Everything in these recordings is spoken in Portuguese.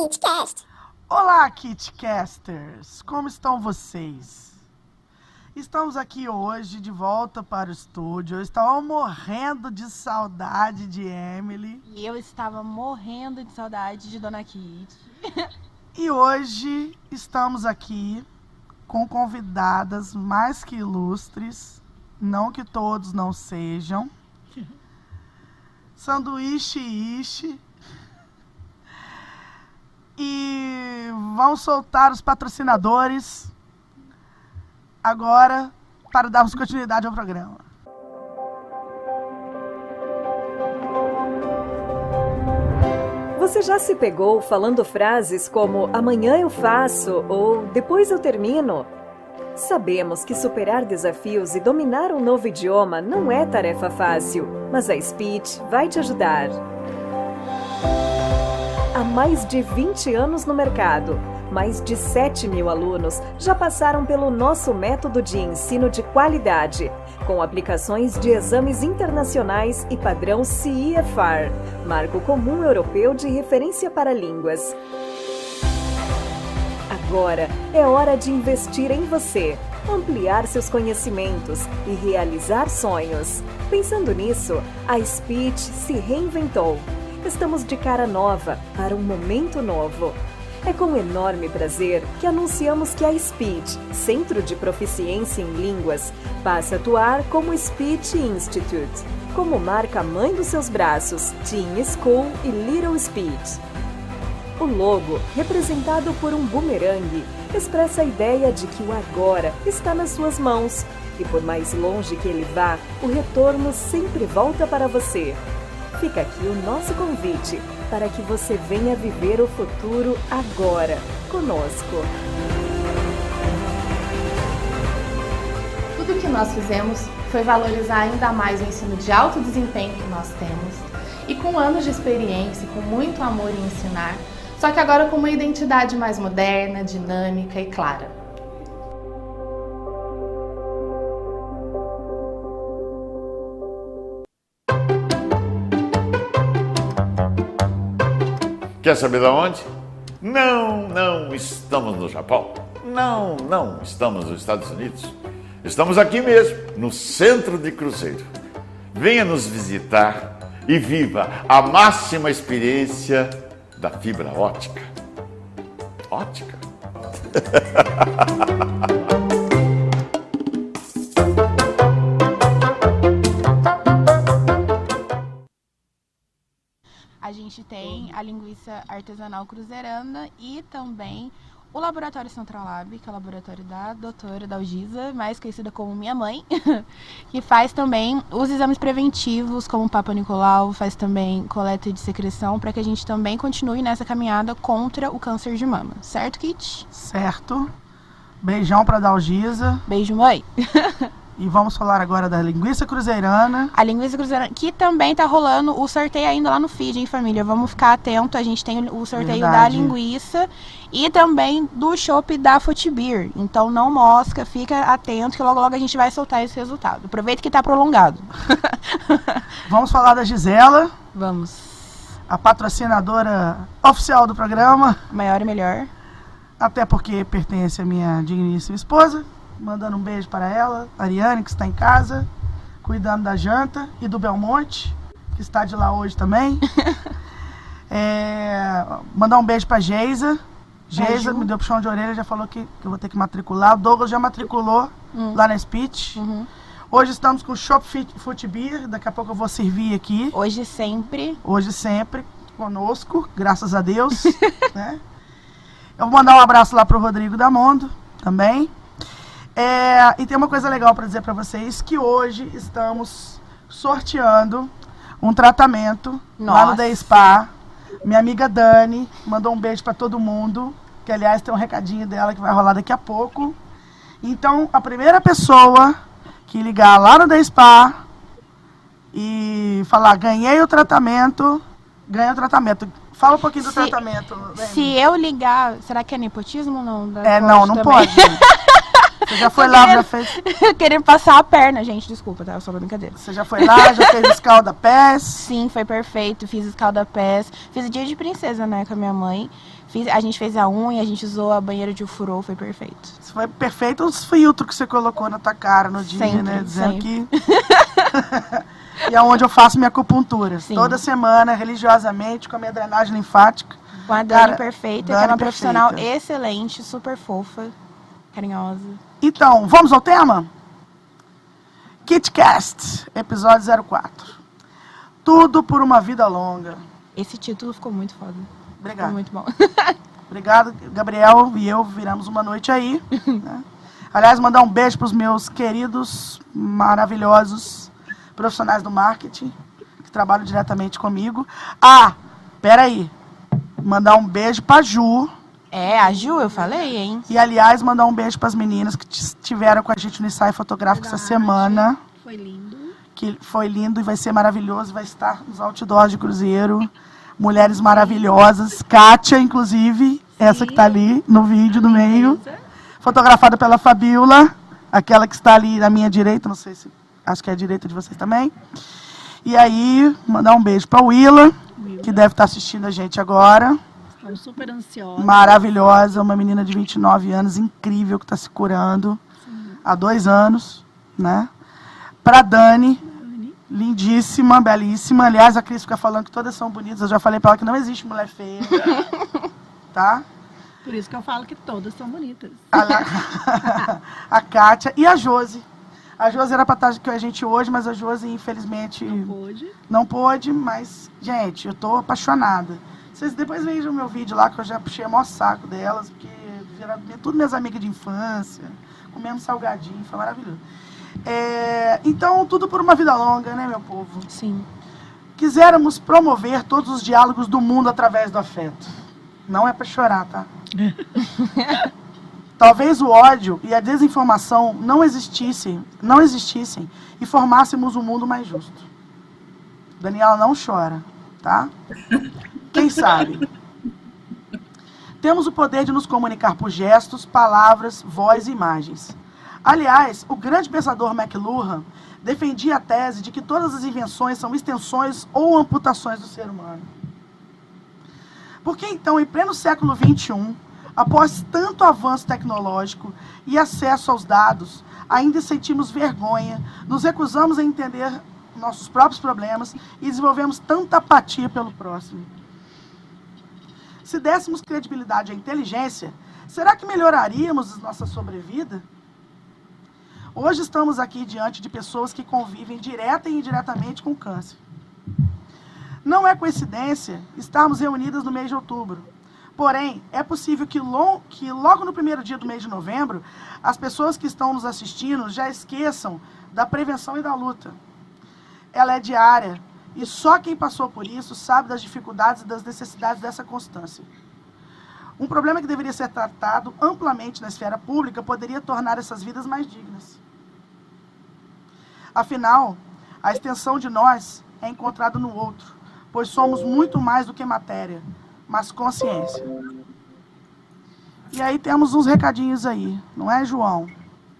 KitCast. Olá, KitCasters! Como estão vocês? Estamos aqui hoje de volta para o estúdio. Eu estava morrendo de saudade de Emily. E eu estava morrendo de saudade de Dona Kit. E hoje estamos aqui com convidadas mais que ilustres, não que todos não sejam. Sanduíche Ishi. E vamos soltar os patrocinadores agora para darmos continuidade ao programa. Você já se pegou falando frases como amanhã eu faço ou depois eu termino? Sabemos que superar desafios e dominar um novo idioma não é tarefa fácil, mas a Speech vai te ajudar. Mais de 20 anos no mercado, mais de 7 mil alunos já passaram pelo nosso método de ensino de qualidade, com aplicações de exames internacionais e padrão CIFAR, Marco Comum Europeu de Referência para Línguas. Agora é hora de investir em você, ampliar seus conhecimentos e realizar sonhos. Pensando nisso, a Speech se reinventou. Estamos de cara nova para um momento novo. É com enorme prazer que anunciamos que a Speech, Centro de Proficiência em Línguas, passa a atuar como Speech Institute, como marca mãe dos seus braços, Teen School e Little Speech. O logo, representado por um bumerangue, expressa a ideia de que o agora está nas suas mãos e, por mais longe que ele vá, o retorno sempre volta para você. Fica aqui o nosso convite para que você venha viver o futuro agora, conosco. Tudo que nós fizemos foi valorizar ainda mais o ensino de alto desempenho que nós temos e com anos de experiência, com muito amor em ensinar, só que agora com uma identidade mais moderna, dinâmica e clara. Quer saber de onde? Não, não estamos no Japão. Não, não estamos nos Estados Unidos. Estamos aqui mesmo, no centro de Cruzeiro. Venha nos visitar e viva a máxima experiência da fibra ótica. Ótica? A gente tem a linguiça artesanal cruzeirana e também o Laboratório Central Lab, que é o laboratório da doutora Dalgisa, mais conhecida como minha mãe, que faz também os exames preventivos, como o Papa Nicolau, faz também coleta de secreção, para que a gente também continue nessa caminhada contra o câncer de mama. Certo, Kit? Certo? Beijão para Dalgisa. Beijo, mãe! E vamos falar agora da linguiça cruzeirana. A linguiça cruzeirana, que também tá rolando o sorteio ainda lá no feed, hein, família? Vamos ficar atento. A gente tem o sorteio da Verdade. linguiça e também do chopp da Futibir. Então não mosca, fica atento que logo logo a gente vai soltar esse resultado. Aproveita que tá prolongado. Vamos falar da Gisela, Vamos. a patrocinadora oficial do programa, Maior e melhor. até porque pertence à minha digníssima esposa. Mandando um beijo para ela, Ariane, que está em casa, cuidando da janta, e do Belmonte, que está de lá hoje também. É, mandar um beijo para Geisa. Geisa me deu puxão de orelha, já falou que, que eu vou ter que matricular. O Douglas já matriculou lá na Speech. Uhum. Hoje estamos com o Shop Foot Beer. Daqui a pouco eu vou servir aqui. Hoje sempre. Hoje sempre conosco, graças a Deus. né? Eu vou mandar um abraço lá pro Rodrigo Damondo também. É, e tem uma coisa legal para dizer para vocês que hoje estamos sorteando um tratamento lá no Nossa. The Spa. Minha amiga Dani mandou um beijo para todo mundo, que aliás tem um recadinho dela que vai rolar daqui a pouco. Então, a primeira pessoa que ligar lá no The Spa e falar ganhei o tratamento, ganha o tratamento. Fala um pouquinho do Se- tratamento. Dani. Se eu ligar, será que é nepotismo ou não? É, não, não também. pode. Você já foi lá, já fez. Querer passar a perna, gente, desculpa, tá? Só brincadeira. Você já foi lá, já fez escalda-pés. Sim, foi perfeito. Fiz escalda-pés. Fiz o dia de princesa, né, com a minha mãe. Fiz, a gente fez a unha, a gente usou a banheira de furou, foi perfeito. Foi perfeito os filtros que você colocou na tua cara no dia, Sempre, né? Dizendo sempre. que. e é onde eu faço minha acupuntura. Sim. Toda semana, religiosamente, com a minha drenagem linfática. Com a Dani Cara, perfeita, que Dani é uma profissional perfeita. excelente, super fofa, carinhosa. Então, vamos ao tema? KitCast, episódio 04. Tudo por uma vida longa. Esse título ficou muito foda. Obrigado. Ficou muito bom. Obrigado, Gabriel e eu viramos uma noite aí. né? Aliás, mandar um beijo para os meus queridos, maravilhosos profissionais do marketing que trabalham diretamente comigo. Ah, peraí. Mandar um beijo para Ju. É, a Ju, eu falei, hein? E, aliás, mandar um beijo para as meninas que estiveram com a gente no ensaio fotográfico essa semana. Foi lindo. Que foi lindo e vai ser maravilhoso. Vai estar nos outdoors de Cruzeiro. Mulheres maravilhosas. Kátia, inclusive. Essa que está ali no vídeo do meio. Fotografada pela Fabiola. Aquela que está ali na minha direita. Não sei se... Acho que é a direita de vocês também. E aí, mandar um beijo para Willa, que deve estar assistindo a gente agora. Estamos super ansiosos. Maravilhosa, uma menina de 29 anos, incrível, que está se curando há dois anos, né? Pra Dani, lindíssima, belíssima. Aliás, a Cris fica falando que todas são bonitas. Eu já falei pra ela que não existe mulher feia, tá? Por isso que eu falo que todas são bonitas. A, a Kátia e a Josi. A Josi era pra estar com a gente hoje, mas a Josi, infelizmente, Hoje. não pôde. Mas, gente, eu tô apaixonada. Vocês depois vejam meu vídeo lá, que eu já puxei o maior saco delas, porque viraram tudo minhas amigas de infância, comendo salgadinho, foi maravilhoso. É, então, tudo por uma vida longa, né, meu povo? Sim. Quiséramos promover todos os diálogos do mundo através do afeto. Não é pra chorar, tá? Talvez o ódio e a desinformação não existissem, não existissem e formássemos um mundo mais justo. Daniela não chora, tá? Quem sabe? Temos o poder de nos comunicar por gestos, palavras, voz e imagens. Aliás, o grande pensador McLuhan defendia a tese de que todas as invenções são extensões ou amputações do ser humano. Por que então, em pleno século XXI, após tanto avanço tecnológico e acesso aos dados, ainda sentimos vergonha, nos recusamos a entender nossos próprios problemas e desenvolvemos tanta apatia pelo próximo? Se dessemos credibilidade à inteligência, será que melhoraríamos nossa sobrevida? Hoje estamos aqui diante de pessoas que convivem direta e indiretamente com câncer. Não é coincidência estarmos reunidas no mês de outubro. Porém, é possível que, que logo no primeiro dia do mês de novembro, as pessoas que estão nos assistindo já esqueçam da prevenção e da luta. Ela é diária e só quem passou por isso sabe das dificuldades e das necessidades dessa constância. Um problema que deveria ser tratado amplamente na esfera pública poderia tornar essas vidas mais dignas. Afinal, a extensão de nós é encontrada no outro, pois somos muito mais do que matéria, mas consciência. E aí temos uns recadinhos aí, não é, João?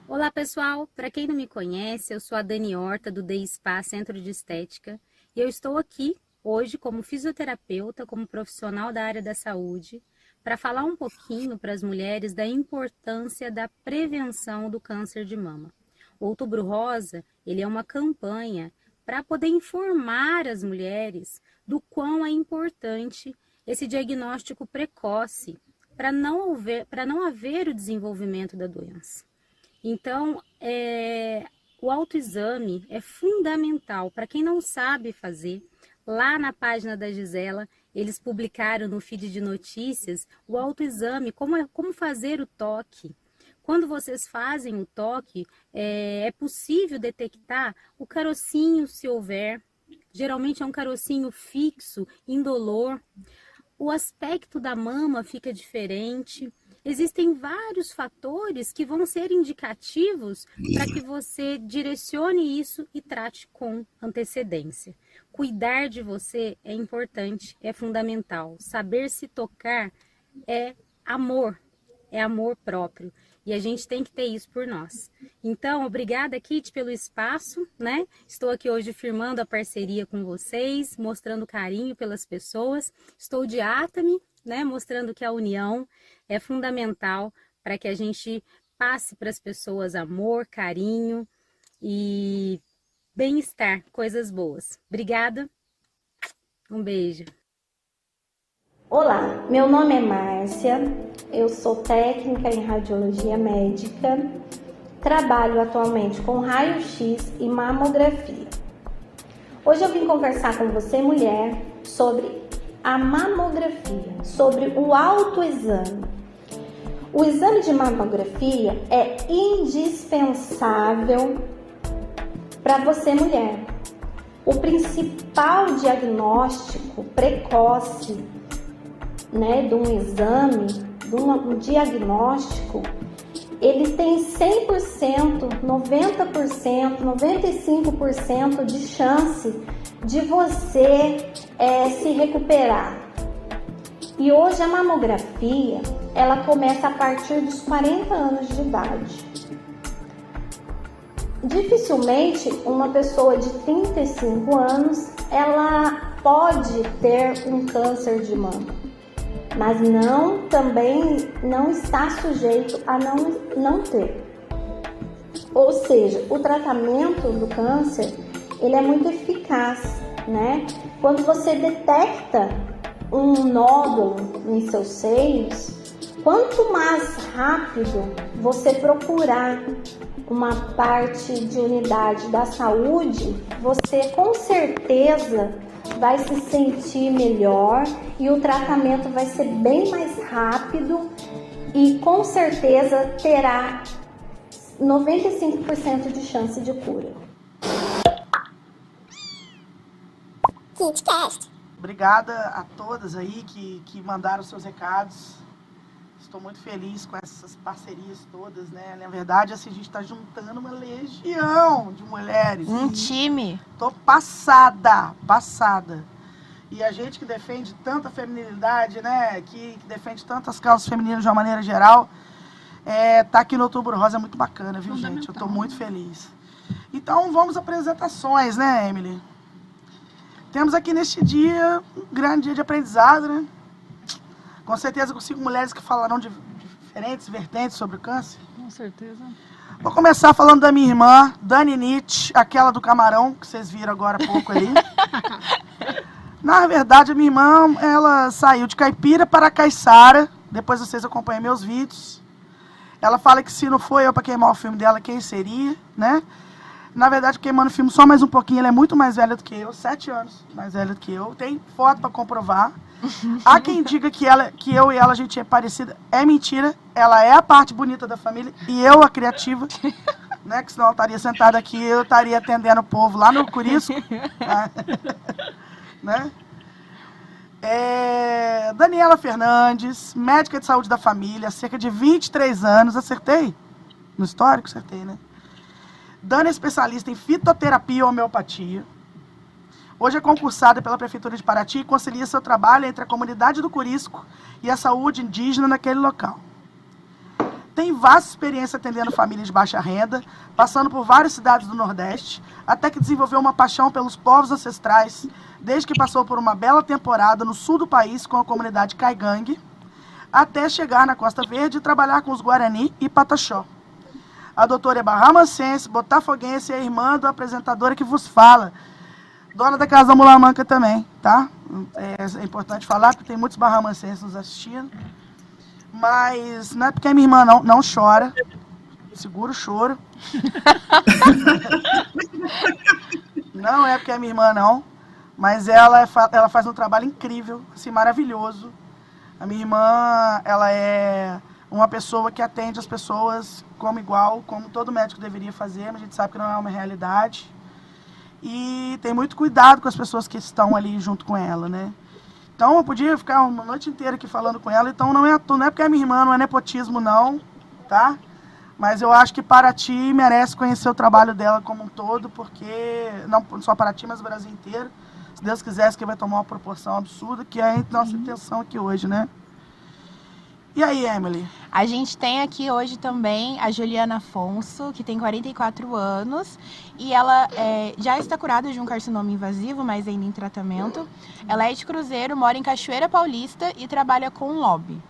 Olá, pessoal. Para quem não me conhece, eu sou a Dani Horta do Day Spa Centro de Estética e eu estou aqui hoje como fisioterapeuta, como profissional da área da saúde, para falar um pouquinho para as mulheres da importância da prevenção do câncer de mama. O Outubro Rosa, ele é uma campanha para poder informar as mulheres do quão é importante esse diagnóstico precoce para não haver, para não haver o desenvolvimento da doença. Então, é, o autoexame é fundamental. Para quem não sabe fazer, lá na página da Gisela, eles publicaram no feed de notícias o autoexame, como, é, como fazer o toque. Quando vocês fazem o toque, é, é possível detectar o carocinho, se houver. Geralmente é um carocinho fixo, indolor. O aspecto da mama fica diferente. Existem vários fatores que vão ser indicativos para que você direcione isso e trate com antecedência. Cuidar de você é importante, é fundamental. Saber se tocar é amor, é amor próprio. E a gente tem que ter isso por nós. Então, obrigada, Kit, pelo espaço, né? Estou aqui hoje firmando a parceria com vocês, mostrando carinho pelas pessoas. Estou de Atami, né? Mostrando que a união é fundamental para que a gente passe para as pessoas amor, carinho e bem-estar, coisas boas. Obrigada. Um beijo. Olá, meu nome é Márcia, eu sou técnica em radiologia médica, trabalho atualmente com raio-x e mamografia. Hoje eu vim conversar com você, mulher, sobre a mamografia, sobre o autoexame. O exame de mamografia é indispensável para você, mulher. O principal diagnóstico precoce né, de um exame, de um, diagnóstico, ele tem 100%, 90%, 95% de chance de você é, se recuperar. E hoje a mamografia, ela começa a partir dos 40 anos de idade. Dificilmente uma pessoa de 35 anos, ela pode ter um câncer de mama mas não também não está sujeito a não, não ter. Ou seja, o tratamento do câncer ele é muito eficaz, né? Quando você detecta um nódulo em seus seios, quanto mais rápido você procurar uma parte de unidade da saúde, você com certeza vai se sentir melhor e o tratamento vai ser bem mais rápido e com certeza terá 95% de chance de cura. KitCast. Obrigada a todas aí que, que mandaram seus recados. Estou muito feliz com essas parcerias todas, né? Na verdade, assim, a gente está juntando uma legião de mulheres. Um time. Tô passada, passada. E a gente que defende tanta feminilidade, né? Que, que defende tantas causas femininas de uma maneira geral, é, tá aqui no Outubro Rosa é muito bacana, viu, gente? Eu tô muito feliz. Então, vamos às apresentações, né, Emily? Temos aqui neste dia um grande dia de aprendizado, né? Com certeza com cinco mulheres que falarão de diferentes vertentes sobre o câncer. Com certeza. Vou começar falando da minha irmã, Dani Nietzsche, aquela do camarão, que vocês viram agora há pouco ali. Na verdade, a minha irmã, ela saiu de Caipira para Caiçara. Depois vocês acompanham meus vídeos. Ela fala que se não foi eu para queimar o filme dela, quem seria, né? Na verdade, queimando o filme só mais um pouquinho, ela é muito mais velha do que eu, sete anos mais velha do que eu. Tem foto para comprovar. Há quem diga que, ela, que eu e ela a gente é parecida. É mentira. Ela é a parte bonita da família e eu a criativa. Né? Que senão ela estaria sentada aqui eu estaria atendendo o povo lá no Curisco. né? É, Daniela Fernandes, médica de saúde da família, cerca de 23 anos. Acertei? No histórico, acertei, né? Dani é especialista em fitoterapia e homeopatia. Hoje é concursada pela Prefeitura de Paraty e concilia seu trabalho entre a comunidade do Curisco e a saúde indígena naquele local. Tem vasta experiência atendendo famílias de baixa renda, passando por várias cidades do Nordeste, até que desenvolveu uma paixão pelos povos ancestrais, desde que passou por uma bela temporada no sul do país com a comunidade Caigangue, até chegar na Costa Verde e trabalhar com os Guarani e Pataxó. A doutora é barramancense, botafoguense e a irmã do apresentadora que vos fala, dona da Casa da Mulamanca também, tá? É, é, importante falar, porque tem muitos barramancenses nos assistindo. Mas não é porque a minha irmã não, não chora. Segura o choro. não é porque a minha irmã não. Mas ela, é, ela faz um trabalho incrível, assim, maravilhoso. A minha irmã, ela é uma pessoa que atende as pessoas como igual, como todo médico deveria fazer, mas a gente sabe que não é uma realidade e tem muito cuidado com as pessoas que estão ali junto com ela, né? Então eu podia ficar uma noite inteira aqui falando com ela, então não é, não é porque é minha irmã, não é nepotismo não, tá? Mas eu acho que Paraty merece conhecer o trabalho dela como um todo, porque não só Paraty, mas o Brasil inteiro. Se Deus quiser, que vai tomar uma proporção absurda, que é a nossa intenção aqui hoje, né? E aí, Emily? A gente tem aqui hoje também a Juliana Afonso, que tem 44 anos e ela é, já está curada de um carcinoma invasivo, mas ainda em tratamento. Ela é de Cruzeiro, mora em Cachoeira Paulista e trabalha com lobby.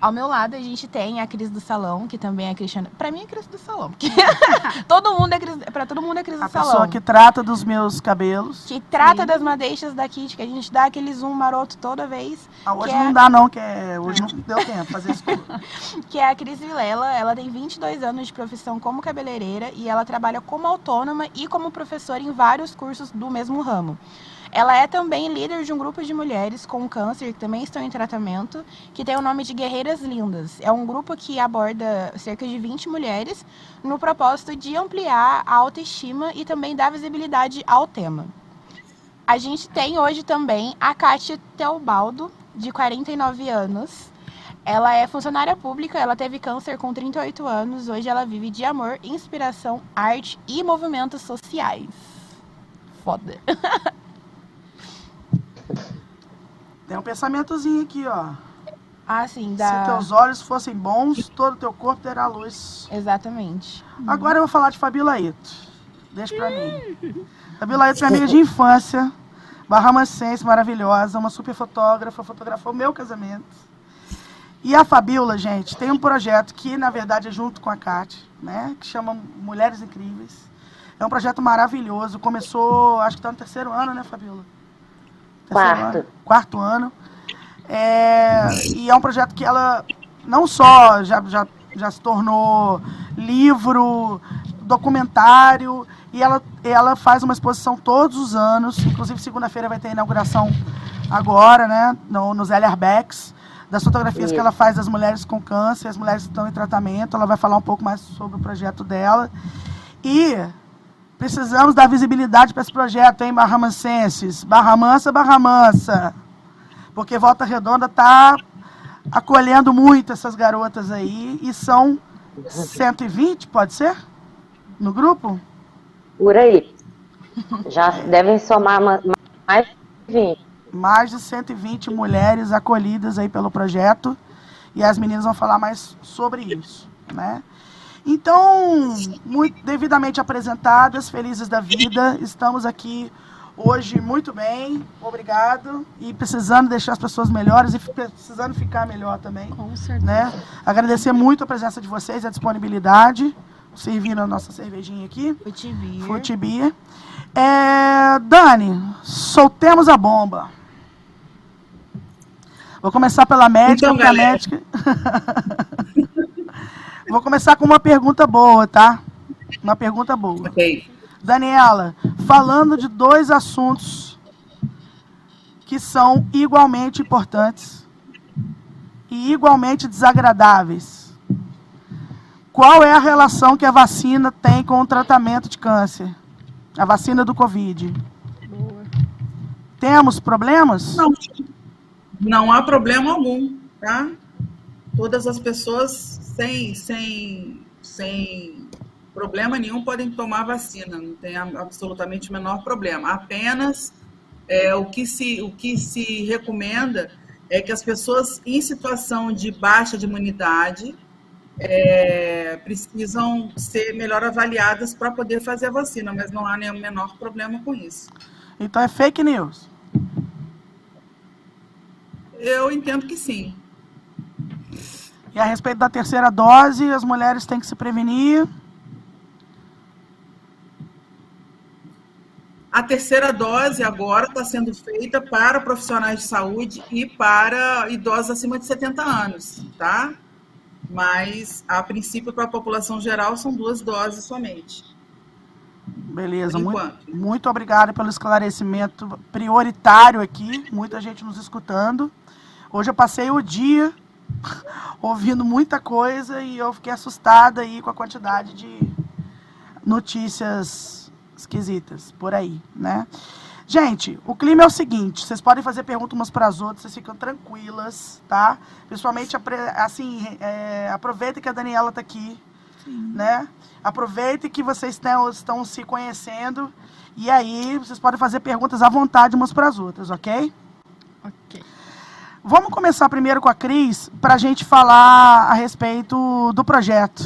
Ao meu lado a gente tem a Cris do Salão, que também é Cristiana. Pra mim é Cris do Salão, porque todo mundo é Cris, pra todo mundo é Cris A do Salão. pessoa que trata dos meus cabelos. Que trata das madeixas da Kit, que a gente dá aquele zoom maroto toda vez. Ah, hoje é- não dá não, que é, hoje não deu tempo fazer isso. que é a Cris Vilela. Ela tem 22 anos de profissão como cabeleireira e ela trabalha como autônoma e como professora em vários cursos do mesmo ramo. Ela é também líder de um grupo de mulheres com câncer que também estão em tratamento, que tem o nome de Guerreiras Lindas. É um grupo que aborda cerca de 20 mulheres no propósito de ampliar a autoestima e também dar visibilidade ao tema. A gente tem hoje também a Kátia Teobaldo, de 49 anos. Ela é funcionária pública, ela teve câncer com 38 anos. Hoje ela vive de amor, inspiração, arte e movimentos sociais. Foda. Tem um pensamentozinho aqui, ó. Ah, sim, Se da... teus olhos fossem bons, todo teu corpo terá luz. Exatamente. Agora eu vou falar de Fabi Laito. Deixa pra mim. Fabi Laito é minha amiga de infância, barramancense maravilhosa, uma super fotógrafa, fotografou meu casamento. E a Fabiola, gente, tem um projeto que, na verdade, é junto com a Kátia, né? Que chama Mulheres Incríveis. É um projeto maravilhoso. Começou, acho que tá no terceiro ano, né, Fabiola? Terceiro Quarto. ano. Quarto ano. É, e é um projeto que ela não só já, já, já se tornou livro, documentário, e ela, ela faz uma exposição todos os anos. Inclusive, segunda-feira vai ter a inauguração agora, né? No, nos Ellerbecks, das fotografias que ela faz das mulheres com câncer, as mulheres que estão em tratamento. Ela vai falar um pouco mais sobre o projeto dela. E precisamos dar visibilidade para esse projeto, hein, Barra Mansenses? Barra Mansa, Barra Mansa. Porque Volta Redonda está acolhendo muito essas garotas aí. E são 120, pode ser? No grupo? Por aí. Já devem somar ma- ma- mais de 20. mais de 120 mulheres acolhidas aí pelo projeto e as meninas vão falar mais sobre isso, né? Então, muito devidamente apresentadas, felizes da vida, estamos aqui hoje muito bem, obrigado e precisando deixar as pessoas melhores e precisando ficar melhor também, Com certeza. né? Agradecer muito a presença de vocês, a disponibilidade, servindo a nossa cervejinha aqui. Futibir. Futibia. É, Dani, soltemos a bomba. Vou começar pela médica, Então, porque a médica. Vou começar com uma pergunta boa, tá? Uma pergunta boa. Ok. Daniela, falando de dois assuntos que são igualmente importantes e igualmente desagradáveis. Qual é a relação que a vacina tem com o tratamento de câncer? A vacina do Covid. Boa. Temos problemas? Não, não há problema algum, tá? Todas as pessoas sem, sem, sem problema nenhum podem tomar vacina, não tem absolutamente o menor problema. Apenas é, o, que se, o que se recomenda é que as pessoas em situação de baixa de imunidade é, precisam ser melhor avaliadas para poder fazer a vacina, mas não há nenhum menor problema com isso. Então é fake news. Eu entendo que sim. E a respeito da terceira dose, as mulheres têm que se prevenir. A terceira dose agora está sendo feita para profissionais de saúde e para idosos acima de 70 anos, tá? Mas, a princípio, para a população geral, são duas doses somente. Beleza, muito, muito obrigado pelo esclarecimento prioritário aqui. Muita gente nos escutando. Hoje eu passei o dia ouvindo muita coisa e eu fiquei assustada aí com a quantidade de notícias esquisitas por aí, né? Gente, o clima é o seguinte, vocês podem fazer perguntas umas para as outras, vocês ficam tranquilas, tá? Principalmente, assim, é, aproveitem que a Daniela tá aqui, né? Aproveitem que vocês tão- estão se conhecendo e aí vocês podem fazer perguntas à vontade umas para as outras, ok? Ok. Vamos começar primeiro com a Cris para a gente falar a respeito do projeto.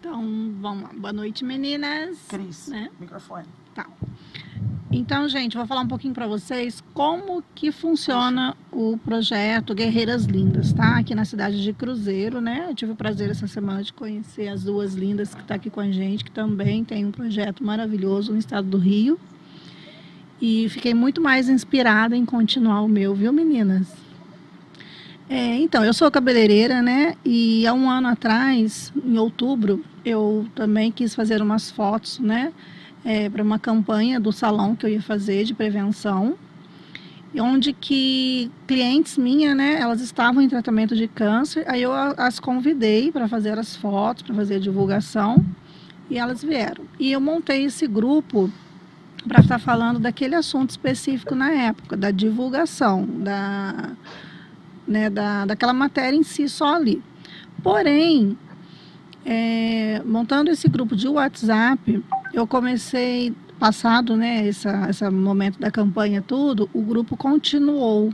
Então, vamos lá. Boa noite, meninas. Cris, Né? microfone. Tá. Então, gente, vou falar um pouquinho para vocês como que funciona o projeto Guerreiras Lindas, tá? Aqui na cidade de Cruzeiro, né? Eu tive o prazer essa semana de conhecer as duas lindas que estão aqui com a gente, que também tem um projeto maravilhoso no estado do Rio. E fiquei muito mais inspirada em continuar o meu, viu, meninas? É, então, eu sou cabeleireira, né? E há um ano atrás, em outubro, eu também quis fazer umas fotos, né? É, para uma campanha do salão que eu ia fazer de prevenção, onde que clientes minhas, né? Elas estavam em tratamento de câncer, aí eu as convidei para fazer as fotos, para fazer a divulgação, e elas vieram. E eu montei esse grupo para estar falando daquele assunto específico na época, da divulgação, da né, da, daquela matéria em si só ali. Porém, é, montando esse grupo de WhatsApp, eu comecei, passado né, essa, esse momento da campanha tudo, o grupo continuou.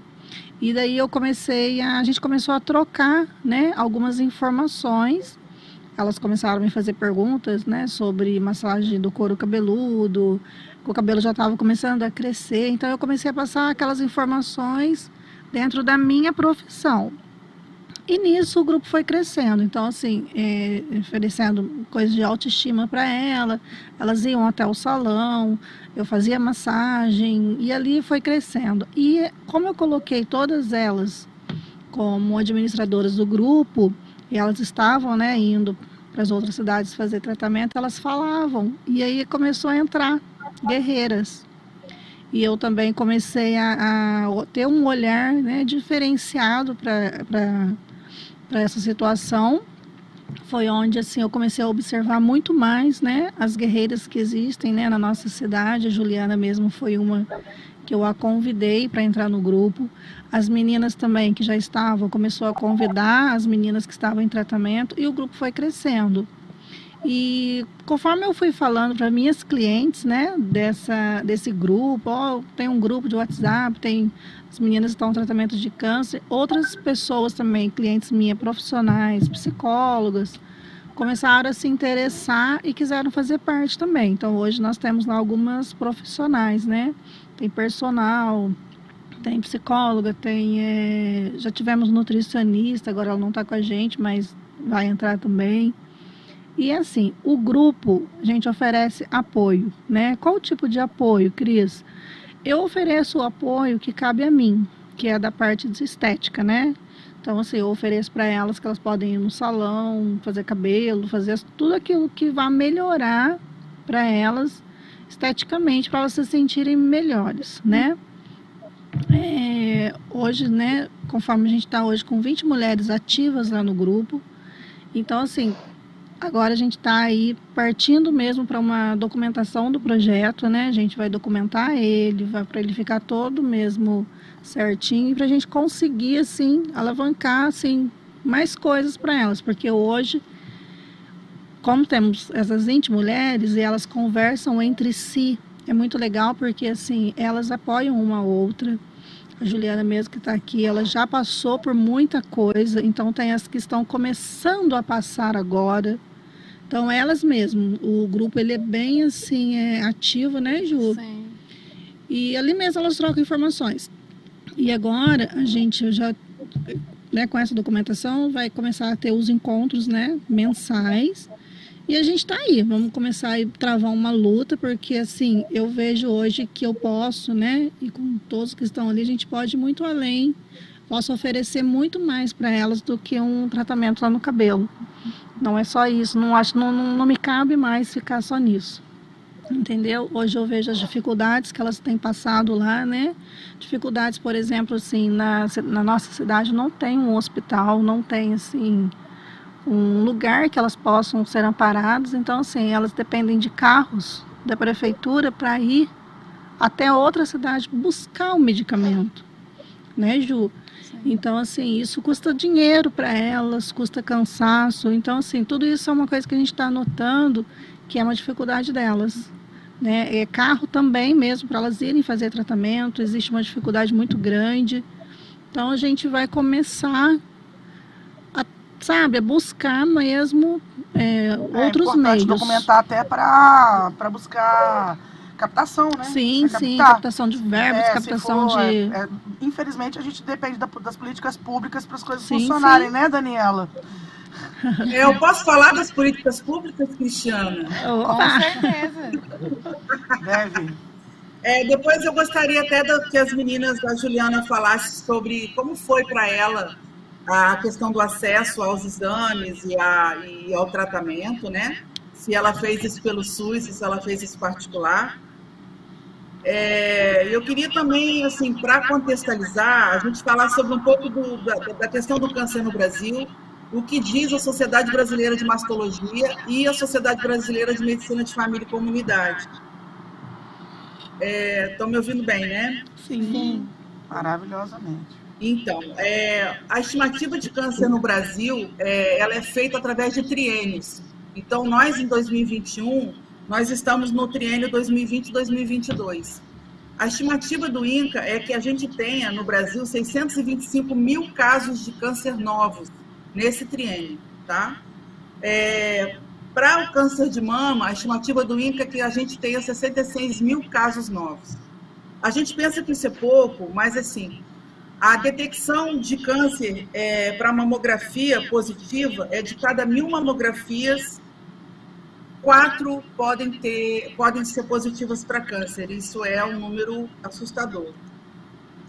E daí eu comecei, a, a gente começou a trocar né, algumas informações. Elas começaram a me fazer perguntas né, sobre massagem do couro cabeludo, o cabelo já estava começando a crescer. Então eu comecei a passar aquelas informações dentro da minha profissão. E nisso o grupo foi crescendo. Então, assim, é, oferecendo coisas de autoestima para ela. Elas iam até o salão, eu fazia massagem, e ali foi crescendo. E como eu coloquei todas elas como administradoras do grupo, e elas estavam né, indo para as outras cidades fazer tratamento, elas falavam. E aí começou a entrar guerreiras. E eu também comecei a, a ter um olhar né, diferenciado para essa situação. Foi onde assim eu comecei a observar muito mais né, as guerreiras que existem né, na nossa cidade. A Juliana mesmo foi uma que eu a convidei para entrar no grupo. As meninas também que já estavam, começou a convidar as meninas que estavam em tratamento e o grupo foi crescendo. E conforme eu fui falando para minhas clientes, né, dessa, desse grupo, ó, tem um grupo de WhatsApp, tem as meninas estão em tratamento de câncer, outras pessoas também, clientes minhas, profissionais, psicólogas, começaram a se interessar e quiseram fazer parte também. Então hoje nós temos lá algumas profissionais, né? Tem personal, tem psicóloga, tem. é, já tivemos nutricionista, agora ela não está com a gente, mas vai entrar também. E assim, o grupo, a gente oferece apoio, né? Qual o tipo de apoio, Cris? Eu ofereço o apoio que cabe a mim, que é da parte de estética, né? Então, assim, eu ofereço para elas que elas podem ir no salão, fazer cabelo, fazer tudo aquilo que vai melhorar para elas esteticamente, para elas se sentirem melhores, né? É, hoje, né, conforme a gente está hoje com 20 mulheres ativas lá no grupo, então, assim, Agora a gente está aí partindo mesmo para uma documentação do projeto, né? A gente vai documentar ele, vai para ele ficar todo mesmo certinho para a gente conseguir assim alavancar assim mais coisas para elas, porque hoje como temos essas 20 mulheres e elas conversam entre si, é muito legal porque assim elas apoiam uma a outra. A Juliana mesmo que está aqui, ela já passou por muita coisa, então tem as que estão começando a passar agora. Então elas mesmo, o grupo ele é bem assim é, ativo, né, Ju? Sim. E ali mesmo elas trocam informações. E agora a gente já, né, com essa documentação, vai começar a ter os encontros, né, mensais. E a gente está aí, vamos começar a travar uma luta, porque assim, eu vejo hoje que eu posso, né, e com todos que estão ali, a gente pode ir muito além, posso oferecer muito mais para elas do que um tratamento lá no cabelo. Não é só isso, não acho, não, não, me cabe mais ficar só nisso. Entendeu? Hoje eu vejo as dificuldades que elas têm passado lá, né? Dificuldades, por exemplo, assim, na, na nossa cidade não tem um hospital, não tem, assim, um lugar que elas possam ser amparadas. Então, assim, elas dependem de carros da prefeitura para ir até outra cidade buscar o medicamento, né, Ju? Então, assim, isso custa dinheiro para elas, custa cansaço. Então, assim, tudo isso é uma coisa que a gente está notando que é uma dificuldade delas. né? É, carro também mesmo para elas irem fazer tratamento, existe uma dificuldade muito grande. Então a gente vai começar sabe, a buscar mesmo é, É outros meios. documentar até para buscar captação, né? Sim, sim, captação de verbos, É, captação for, de. é, é, infelizmente, a gente depende da- das políticas públicas para as coisas Sim, funcionarem, sim. né, Daniela? Eu posso falar das políticas públicas, Cristiana? Com certeza. Deve. É, depois eu gostaria até da- que as meninas da Juliana falassem sobre como foi para ela a questão do acesso aos exames e, a- e ao tratamento, né? Se ela fez isso pelo SUS, se ela fez isso particular. É, eu queria também, assim, para contextualizar, a gente falar sobre um pouco do- da, da questão do câncer no Brasil, o que diz a Sociedade Brasileira de Mastologia e a Sociedade Brasileira de Medicina de Família e Comunidade. Estão me ouvindo bem, né? Sim. Maravilhosamente. Então, é, a estimativa de câncer no Brasil, é, ela é feita através de triênios. Então, nós, em 2021, nós estamos no triênio 2020-2022. A estimativa do INCA é que a gente tenha, no Brasil, 625 mil casos de câncer novos nesse triênio, tá? É, Para o câncer de mama, a estimativa do INCA é que a gente tenha 66 mil casos novos. A gente pensa que isso é pouco, mas assim, a detecção de câncer é, para mamografia positiva é de cada mil mamografias, quatro podem ter, podem ser positivas para câncer. Isso é um número assustador.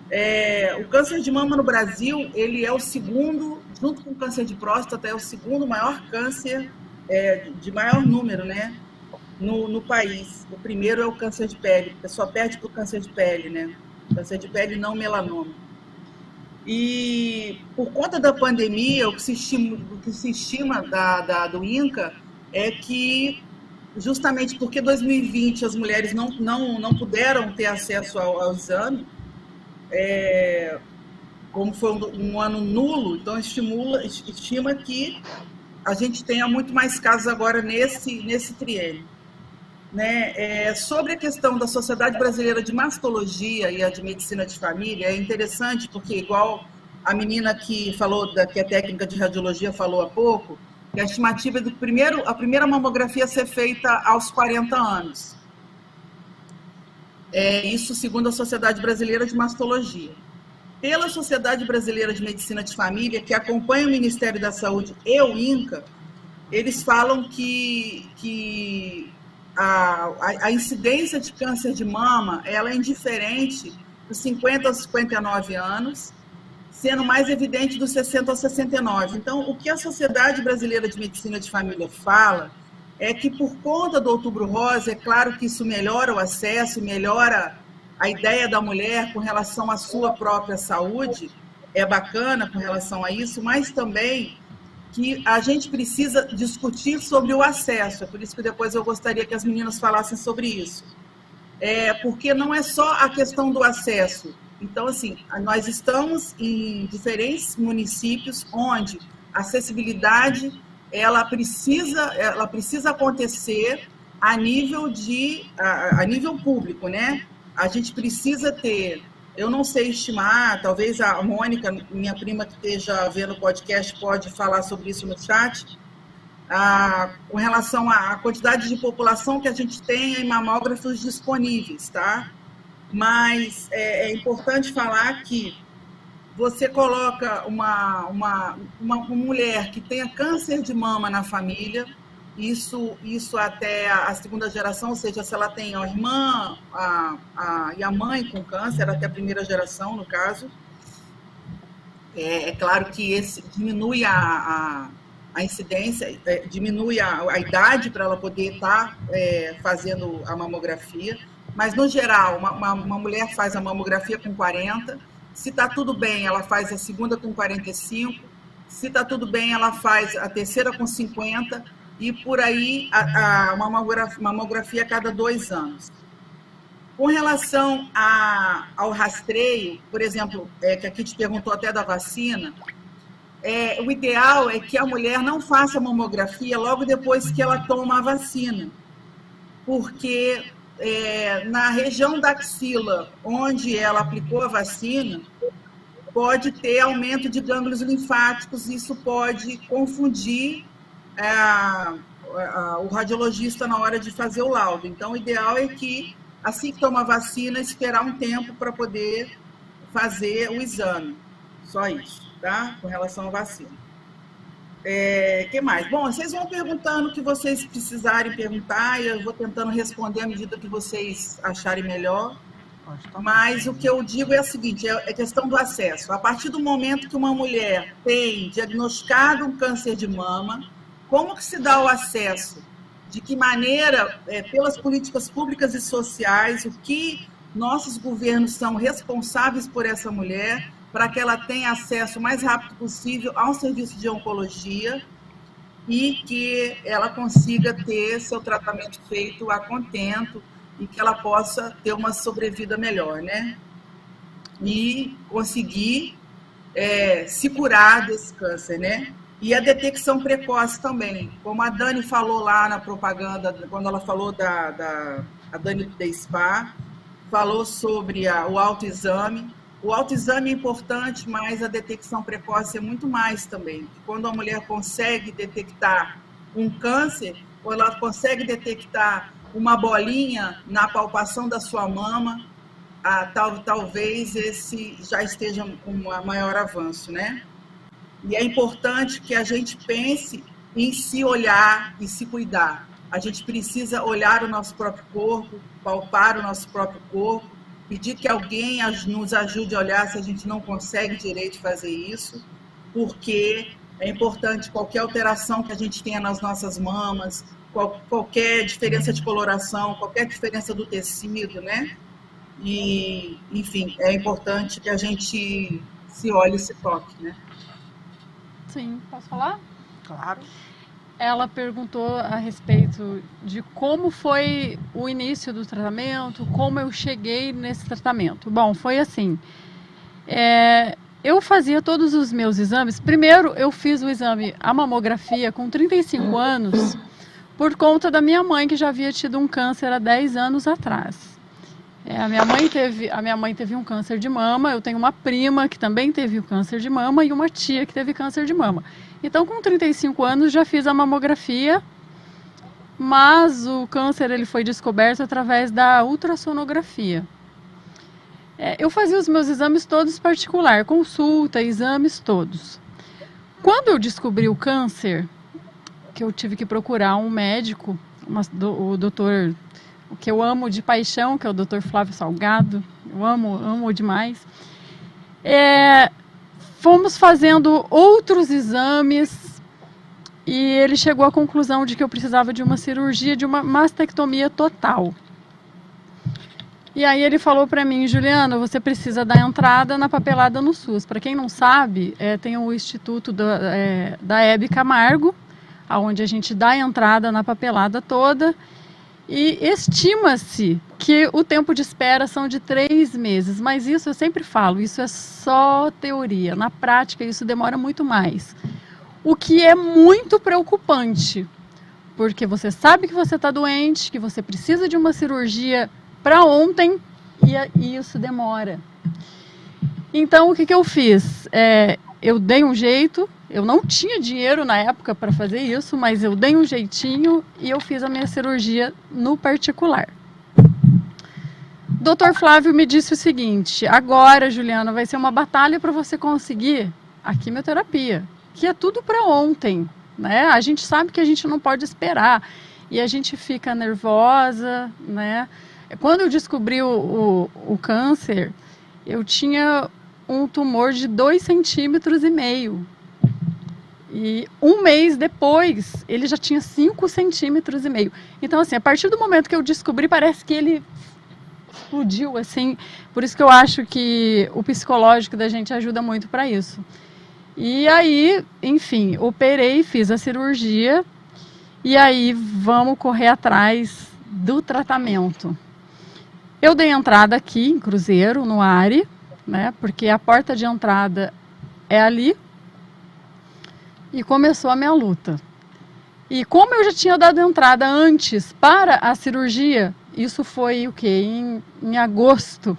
É, o câncer de mama no Brasil, ele é o segundo, junto com o câncer de próstata, é o segundo maior câncer é, de maior número, né? No, no país. O primeiro é o câncer de pele. A pessoa perde para o câncer de pele, né? Câncer de pele não melanoma. E por conta da pandemia, o que se estima, que se estima da, da, do INCA é que, justamente porque 2020 as mulheres não, não, não puderam ter acesso ao, ao exame, é, como foi um, um, ano nulo, então estimula, estima que a gente tenha muito mais casos agora nesse, nesse triênio. Né? É, sobre a questão da Sociedade Brasileira de Mastologia e a de Medicina de Família, é interessante porque, igual a menina que falou, da, que é técnica de radiologia falou há pouco, que a estimativa é do primeiro, a primeira mamografia ser feita aos 40 anos. É, isso segundo a Sociedade Brasileira de Mastologia. Pela Sociedade Brasileira de Medicina de Família, que acompanha o Ministério da Saúde e o INCA, eles falam que, que a, a, incidência de câncer de mama ela é indiferente dos 50 aos 59 anos, sendo mais evidente dos 60 aos 69. Então, o que a Sociedade Brasileira de Medicina de Família fala é que, por conta do Outubro Rosa, é claro que isso melhora o acesso, melhora a ideia da mulher com relação à sua própria saúde, é bacana com relação a isso, mas também que a gente precisa discutir sobre o acesso. É por isso que depois eu gostaria que as meninas falassem sobre isso. É, porque não é só a questão do acesso. Então, assim, nós estamos em diferentes municípios onde a acessibilidade ela precisa, ela precisa acontecer a nível de a, a nível público, né? A gente precisa ter eu não sei estimar, talvez a Mônica, minha prima que esteja vendo o podcast, pode falar sobre isso no chat, ah, com relação à quantidade de população que a gente tem em mamógrafos disponíveis, tá? Mas é, é importante falar que você coloca uma, uma, uma mulher que tenha câncer de mama na família, isso, isso até a segunda geração, ou seja, se ela tem a irmã a, a, e a mãe com câncer, até a primeira geração, no caso, é, é claro que esse diminui a, a, a incidência, é, diminui a, a idade para ela poder estar tá, é, fazendo a mamografia, mas, no geral, uma, uma, uma mulher faz a mamografia com 40, se está tudo bem, ela faz a segunda com 45, se está tudo bem, ela faz a terceira com 50, e por aí a, a, uma mamografia, mamografia a cada dois anos. Com relação a, ao rastreio, por exemplo, é, que aqui te perguntou até da vacina, é, o ideal é que a mulher não faça mamografia logo depois que ela toma a vacina, porque é, na região da axila, onde ela aplicou a vacina, pode ter aumento de gânglios linfáticos, isso pode confundir é, a, a, o radiologista na hora de fazer o laudo. Então, o ideal é que, assim que toma a vacina, esperar um tempo para poder fazer o exame. Só isso, tá? Com relação à vacina. É, que mais? Bom, vocês vão perguntando o que vocês precisarem perguntar e eu vou tentando responder à medida que vocês acharem melhor. Mas o que eu digo é o seguinte: é, é questão do acesso. A partir do momento que uma mulher tem diagnosticado um câncer de mama, como que se dá o acesso? De que maneira, é, pelas políticas públicas e sociais, o que nossos governos são responsáveis por essa mulher para que ela tenha acesso o mais rápido possível a um serviço de oncologia e que ela consiga ter seu tratamento feito a contento e que ela possa ter uma sobrevida melhor, né? E conseguir é, se curar desse câncer, né? E a detecção precoce também, como a Dani falou lá na propaganda, quando ela falou da, da a Dani da SPA, falou sobre a, o autoexame. O autoexame é importante, mas a detecção precoce é muito mais também. Quando a mulher consegue detectar um câncer, ou ela consegue detectar uma bolinha na palpação da sua mama, a, tal, talvez esse já esteja com um maior avanço, né? E é importante que a gente pense em se olhar e se cuidar. A gente precisa olhar o nosso próprio corpo, palpar o nosso próprio corpo, pedir que alguém nos ajude a olhar se a gente não consegue direito fazer isso, porque é importante qualquer alteração que a gente tenha nas nossas mamas, qual, qualquer diferença de coloração, qualquer diferença do tecido, né? E, enfim, é importante que a gente se olhe e se toque, né? Sim, posso falar? Claro. Ela perguntou a respeito de como foi o início do tratamento, como eu cheguei nesse tratamento. Bom, foi assim. É, eu fazia todos os meus exames. Primeiro, eu fiz o exame, a mamografia, com 35 anos, por conta da minha mãe, que já havia tido um câncer há 10 anos atrás. É, a, minha mãe teve, a minha mãe teve um câncer de mama, eu tenho uma prima que também teve o câncer de mama e uma tia que teve câncer de mama. Então, com 35 anos, já fiz a mamografia, mas o câncer ele foi descoberto através da ultrassonografia. É, eu fazia os meus exames todos particular, consulta, exames todos. Quando eu descobri o câncer, que eu tive que procurar um médico, uma, do, o doutor o que eu amo de paixão, que é o Dr. Flávio Salgado. Eu amo, amo demais. É, fomos fazendo outros exames e ele chegou à conclusão de que eu precisava de uma cirurgia, de uma mastectomia total. E aí ele falou para mim, Juliana, você precisa dar entrada na papelada no SUS. Para quem não sabe, é, tem o Instituto da, é, da Hebe Camargo, onde a gente dá entrada na papelada toda e estima-se que o tempo de espera são de três meses, mas isso eu sempre falo, isso é só teoria. Na prática, isso demora muito mais. O que é muito preocupante, porque você sabe que você está doente, que você precisa de uma cirurgia para ontem e, isso demora. Então, o que, que eu fiz? É, eu dei um jeito, eu não tinha dinheiro na época para fazer isso, mas eu dei um jeitinho e eu fiz a minha cirurgia no particular. Doutor Flávio me disse o seguinte: agora, Juliana, vai ser uma batalha para você conseguir a quimioterapia, que é tudo para ontem, né? A gente sabe que a gente não pode esperar e a gente fica nervosa, né? Quando eu descobri o, o, o câncer, eu tinha um tumor de 2 centímetros e meio e um mês depois, ele já tinha 5 centímetros e meio. Então, assim, a partir do momento que eu descobri, parece que ele explodiu, assim. Por isso que eu acho que o psicológico da gente ajuda muito para isso. E aí, enfim, operei, fiz a cirurgia. E aí, vamos correr atrás do tratamento. Eu dei entrada aqui em Cruzeiro, no ARE, né? Porque a porta de entrada é ali, e começou a minha luta. E como eu já tinha dado entrada antes para a cirurgia, isso foi o que? Em, em agosto.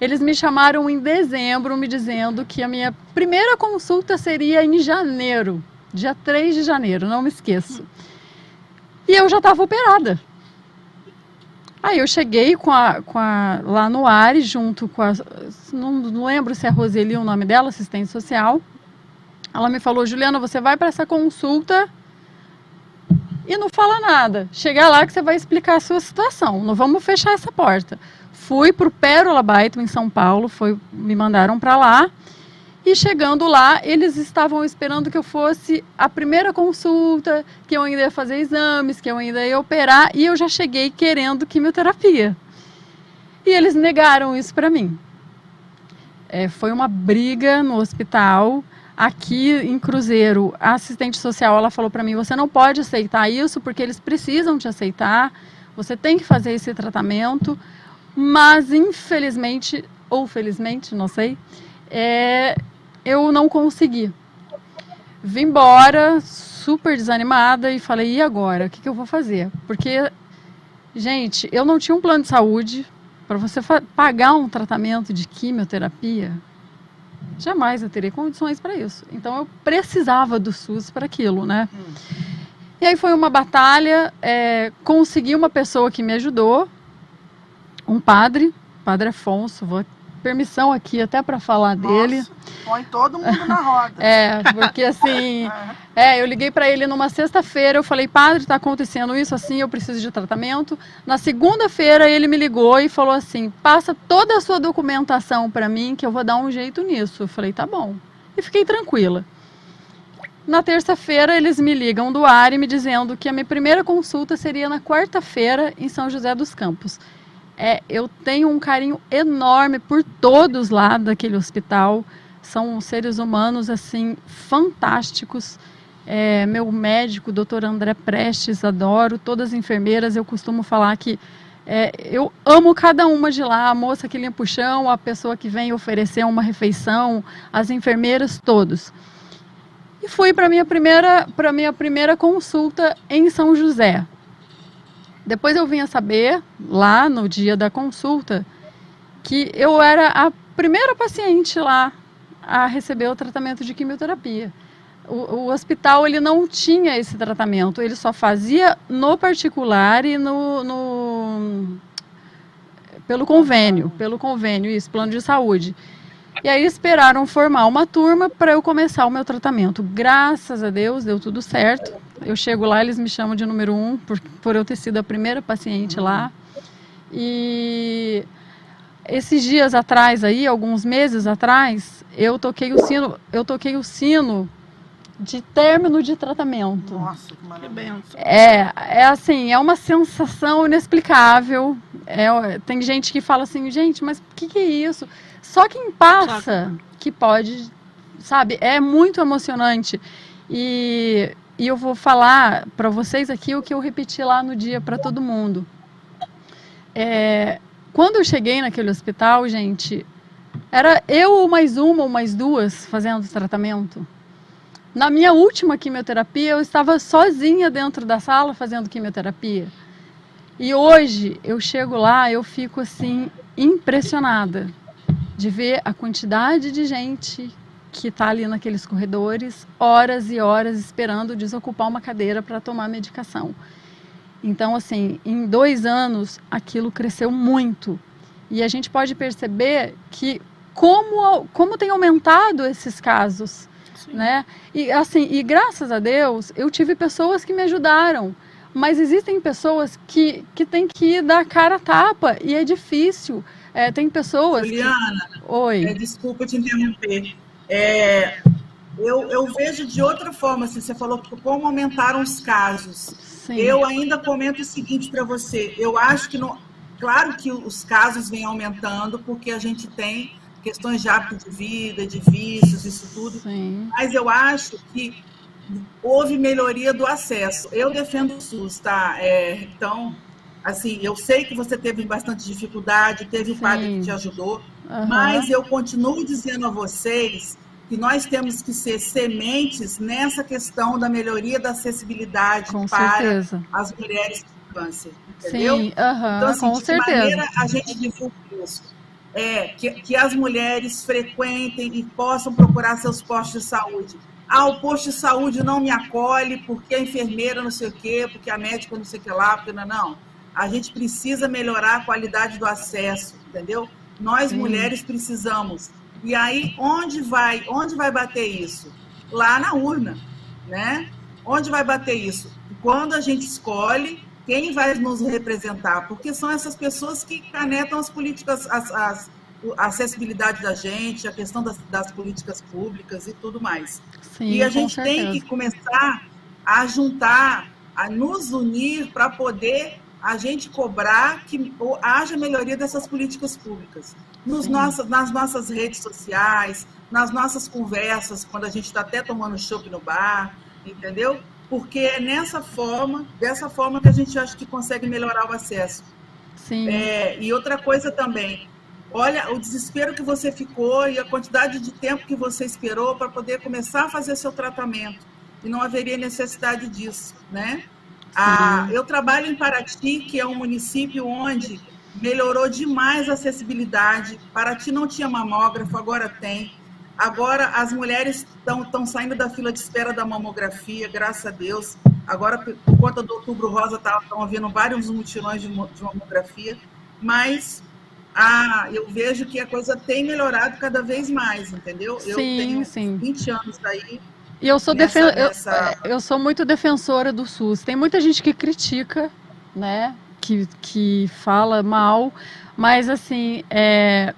Eles me chamaram em dezembro, me dizendo que a minha primeira consulta seria em janeiro, dia 3 de janeiro, não me esqueço. E eu já estava operada. Aí eu cheguei com a, com a, lá no Ares, junto com a. Não, não lembro se é Roseli o nome dela, assistente social. Ela me falou: Juliana, você vai para essa consulta e não fala nada. Chega lá que você vai explicar a sua situação. Não vamos fechar essa porta. Fui para o Pérola Baito, em São Paulo, foi, me mandaram para lá. E chegando lá, eles estavam esperando que eu fosse a primeira consulta, que eu ainda ia fazer exames, que eu ainda ia operar, e eu já cheguei querendo quimioterapia. E eles negaram isso para mim. É, foi uma briga no hospital. Aqui em Cruzeiro, a assistente social ela falou para mim: você não pode aceitar isso porque eles precisam te aceitar. Você tem que fazer esse tratamento. Mas infelizmente ou felizmente, não sei, é, eu não consegui. Vim embora, super desanimada, e falei: e agora? O que, que eu vou fazer? Porque, gente, eu não tinha um plano de saúde. Para você pagar um tratamento de quimioterapia, jamais eu teria condições para isso. Então eu precisava do SUS para aquilo, né? Hum. E aí foi uma batalha, é, consegui uma pessoa que me ajudou, um padre, Padre Afonso, vou permissão aqui até para falar Nossa, dele. Põe todo mundo na roda. é, porque assim, é, eu liguei para ele numa sexta-feira, eu falei, padre, está acontecendo isso assim, eu preciso de tratamento. Na segunda-feira ele me ligou e falou assim, passa toda a sua documentação para mim que eu vou dar um jeito nisso. Eu falei, tá bom. E fiquei tranquila. Na terça-feira eles me ligam do ar e me dizendo que a minha primeira consulta seria na quarta-feira em São José dos Campos. É, eu tenho um carinho enorme por todos lá daquele hospital. São seres humanos assim fantásticos. É, meu médico, doutor André Prestes, adoro. Todas as enfermeiras, eu costumo falar que é, eu amo cada uma de lá, a moça que limpa o chão, a pessoa que vem oferecer uma refeição, as enfermeiras, todos. E fui para minha primeira para minha primeira consulta em São José. Depois eu vim a saber, lá no dia da consulta, que eu era a primeira paciente lá a receber o tratamento de quimioterapia. O, o, hospital ele não tinha esse tratamento, ele só fazia no particular e no, no pelo convênio, pelo convênio, isso, plano de saúde. E aí esperaram formar uma turma para eu começar o meu tratamento. Graças a Deus deu tudo certo. Eu chego lá, eles me chamam de número um, por, por eu ter sido a primeira paciente lá. E esses dias atrás aí, alguns meses atrás, eu toquei o sino, eu toquei o sino de término de tratamento. Nossa, que maravilha. É, é assim, é uma sensação inexplicável. É, tem gente que fala assim, gente, mas o que, que é isso? Só quem passa que pode, sabe? É muito emocionante. E, e eu vou falar para vocês aqui o que eu repeti lá no dia para todo mundo. É, quando eu cheguei naquele hospital, gente, era eu ou mais uma ou mais duas fazendo tratamento. Na minha última quimioterapia, eu estava sozinha dentro da sala fazendo quimioterapia. E hoje eu chego lá, eu fico assim impressionada de ver a quantidade de gente que está ali naqueles corredores, horas e horas esperando desocupar uma cadeira para tomar medicação. Então, assim, em dois anos, aquilo cresceu muito. E a gente pode perceber que como, como tem aumentado esses casos, Sim. né? E, assim, e graças a Deus, eu tive pessoas que me ajudaram. Mas existem pessoas que, que têm que dar cara a tapa e é difícil. É, tem pessoas. Juliana, que... Oi. É, desculpa te interromper. É, eu, eu vejo de outra forma, assim, você falou como aumentaram os casos. Sim. Eu ainda comento o seguinte para você. Eu acho que, no, claro que os casos vêm aumentando, porque a gente tem questões de hábito de vida, de vícios, isso tudo. Sim. Mas eu acho que houve melhoria do acesso. Eu defendo o SUS, tá? É, então, assim, eu sei que você teve bastante dificuldade, teve Sim. padre que te ajudou, uhum. mas eu continuo dizendo a vocês que nós temos que ser sementes nessa questão da melhoria da acessibilidade Com para certeza. as mulheres câncer, entendeu? Sim, aham, então, assim, com de certeza. maneira a gente divulga isso? É, que, que as mulheres frequentem e possam procurar seus postos de saúde. Ah, o posto de saúde não me acolhe porque a enfermeira não sei o quê, porque a médica não sei o que lá, porque não, não. A gente precisa melhorar a qualidade do acesso, entendeu? Nós Sim. mulheres precisamos. E aí, onde vai, onde vai bater isso? Lá na urna, né? Onde vai bater isso? Quando a gente escolhe quem vai nos representar, porque são essas pessoas que canetam as políticas, as, as- a acessibilidade da gente, a questão das, das políticas públicas e tudo mais. Sim, e a gente tem certeza. que começar a juntar, a nos unir para poder a gente cobrar que haja melhoria dessas políticas públicas. Nos Sim. nossas, nas nossas redes sociais, nas nossas conversas, quando a gente está até tomando chopp no bar, entendeu? Porque é nessa forma, dessa forma que a gente acha que consegue melhorar o acesso. Sim. É, e outra coisa também, olha o desespero que você ficou e a quantidade de tempo que você esperou para poder começar a fazer seu tratamento. E não haveria necessidade disso, né? Ah, eu trabalho em Paraty, que é um município onde melhorou demais a acessibilidade. Paraty não tinha mamógrafo, agora tem. Agora as mulheres estão saindo da fila de espera da mamografia, graças a Deus. Agora, por conta do Outubro Rosa, estão havendo vários mutirões de, de mamografia, mas ah, eu vejo que a coisa tem melhorado cada vez mais, entendeu? eu Sim, tenho sim. 20 anos daí. E eu sou, nessa- defen- eu- nessa- é, eu, sou muito defensora do SUS. Tem muita gente que critica, né? Que, que fala mal, mas assim, é,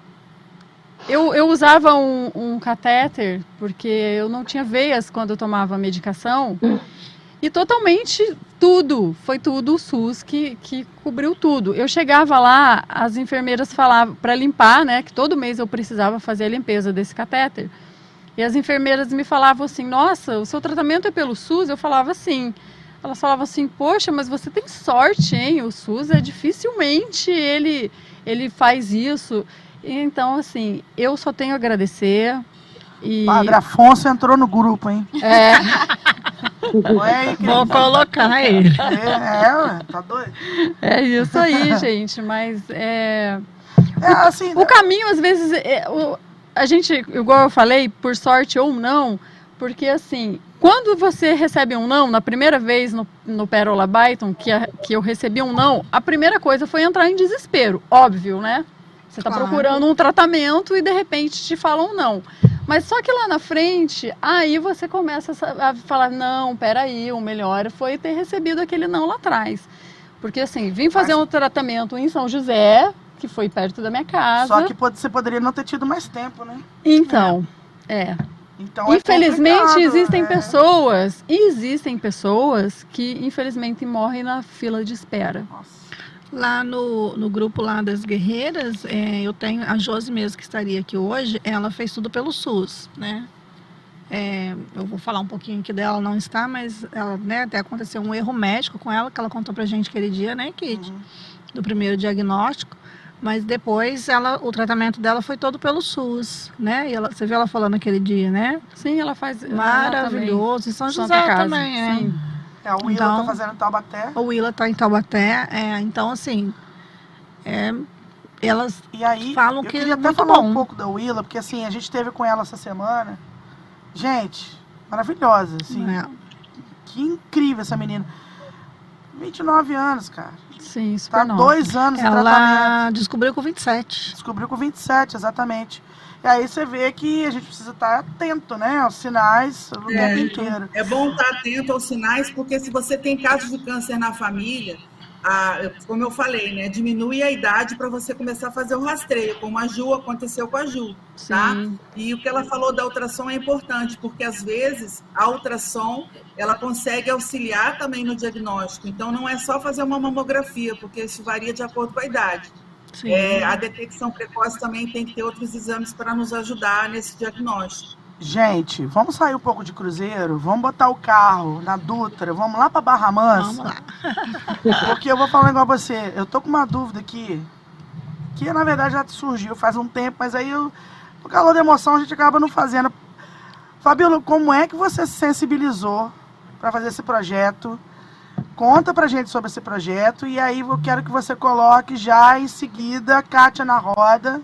eu, eu usava um, um catéter porque eu não tinha veias quando eu tomava a medicação. E totalmente tudo, foi tudo o SUS que, que cobriu tudo. Eu chegava lá, as enfermeiras falavam para limpar, né? Que todo mês eu precisava fazer a limpeza desse catéter. E as enfermeiras me falavam assim: Nossa, o seu tratamento é pelo SUS? Eu falava assim. Elas falavam assim: Poxa, mas você tem sorte, hein? O SUS é dificilmente ele, ele faz isso. E Então, assim, eu só tenho a agradecer. E... Padre Afonso entrou no grupo, hein? É. Ué, Vou colocar ele. É, é, ué, tá doido? É isso aí, gente. Mas é. É, assim, O caminho, às vezes, é, o- a gente, igual eu falei, por sorte ou não, porque assim, quando você recebe um não, na primeira vez no, no Pérola Byton, que, a- que eu recebi um não, a primeira coisa foi entrar em desespero, óbvio, né? Você está Claro. procurando um tratamento e de repente te falam não. Mas só que lá na frente, aí você começa a falar, não, peraí, o melhor foi ter recebido aquele não lá atrás. Porque assim, vim fazer um tratamento em São José, que foi perto da minha casa. Só que pode- você poderia não ter tido mais tempo, né? Então, é. Então é Infelizmente complicado, existem é. pessoas, existem pessoas que infelizmente morrem na fila de espera. Lá no, no grupo lá das guerreiras, é, eu tenho a Josi mesmo que estaria aqui hoje, ela fez tudo pelo SUS, né? É, eu vou falar um pouquinho aqui dela, não está, mas ela, né, até aconteceu um erro médico com ela, que ela contou pra gente aquele dia, né, Kit? Uhum. Do primeiro diagnóstico. Mas depois ela, o tratamento dela foi todo pelo SUS, né? E ela, você viu ela falando aquele dia, né? Sim, ela faz Maravilhoso. Em São Santa José Casa, também, é. sim. É, o Willa Então- tá fazendo Taubaté. O Willa tá em Taubaté, é, então assim, é, elas E aí, falam eu que queria é até falar bom. um pouco da Willa, porque assim, a gente teve com ela essa semana. Gente, maravilhosa, assim. É. Que incrível essa menina. 29 anos, cara. Sim, super Tá nova. dois anos de tratamento. Ela descobriu com 27. Descobriu com 27, exatamente. E aí você vê que a gente precisa estar atento, né? Aos sinais o É, tempo inteiro. É bom estar atento aos sinais, porque se você tem casos de câncer na família, a- como eu falei, né, diminui a idade para você começar a fazer o rastreio, como a Ju aconteceu com a Ju, tá? Sim. E o que ela falou da ultrassom é importante, porque às vezes a ultrassom ela consegue auxiliar também no diagnóstico. Então não é só fazer uma mamografia, porque isso varia de acordo com a idade. Sim. É, a detecção precoce também tem que ter outros exames para nos ajudar nesse diagnóstico. Gente, vamos sair um pouco de cruzeiro, vamos botar o carro na Dutra, vamos lá pra Barra Mansa. Vamos lá. Porque eu vou falar um negócio pra você. Eu tô com uma dúvida aqui, que na verdade já surgiu faz um tempo, mas aí eu, por calor da emoção a gente acaba não fazendo. Fabíola, como é que você se sensibilizou para fazer esse projeto? Conta pra gente sobre esse projeto e aí eu quero que você coloque já em seguida a Kátia na roda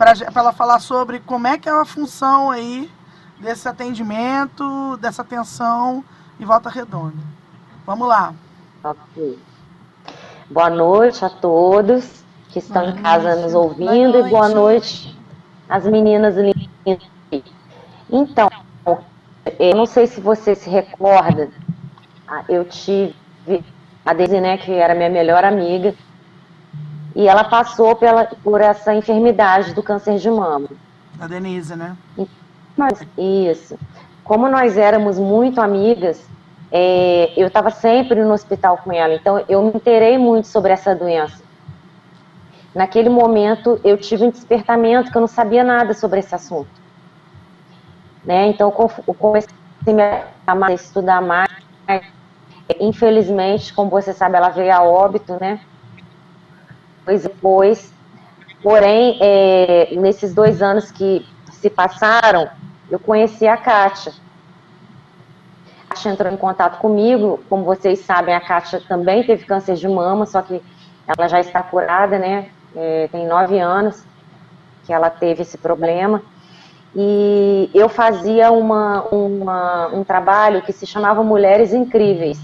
para ela falar sobre como é que é a função aí desse atendimento, dessa atenção em Volta Redonda. Vamos lá. Ok. Boa noite a todos que estão boa em casa noite. nos ouvindo boa e boa noite às meninas lindas. Então, eu não sei se você se recorda, eu tive a Deise, né, que era minha melhor amiga, e ela passou pela, por essa enfermidade do câncer de mama. A Denise, né? Isso. Como nós éramos muito amigas, é, eu estava sempre no hospital com ela, então eu me interei muito sobre essa doença. Naquele momento, eu tive um despertamento que eu não sabia nada sobre esse assunto. Né? Então, eu comecei a estudar mais. Infelizmente, como você sabe, ela veio a óbito, né? Depois. Porém, é, nesses dois anos que se passaram, eu conheci a Kátia. A Kátia entrou em contato comigo, como vocês sabem, a Kátia também teve câncer de mama, só que ela já está curada, né? É, tem nove anos que ela teve esse problema. E eu fazia uma, uma, um trabalho que se chamava Mulheres Incríveis.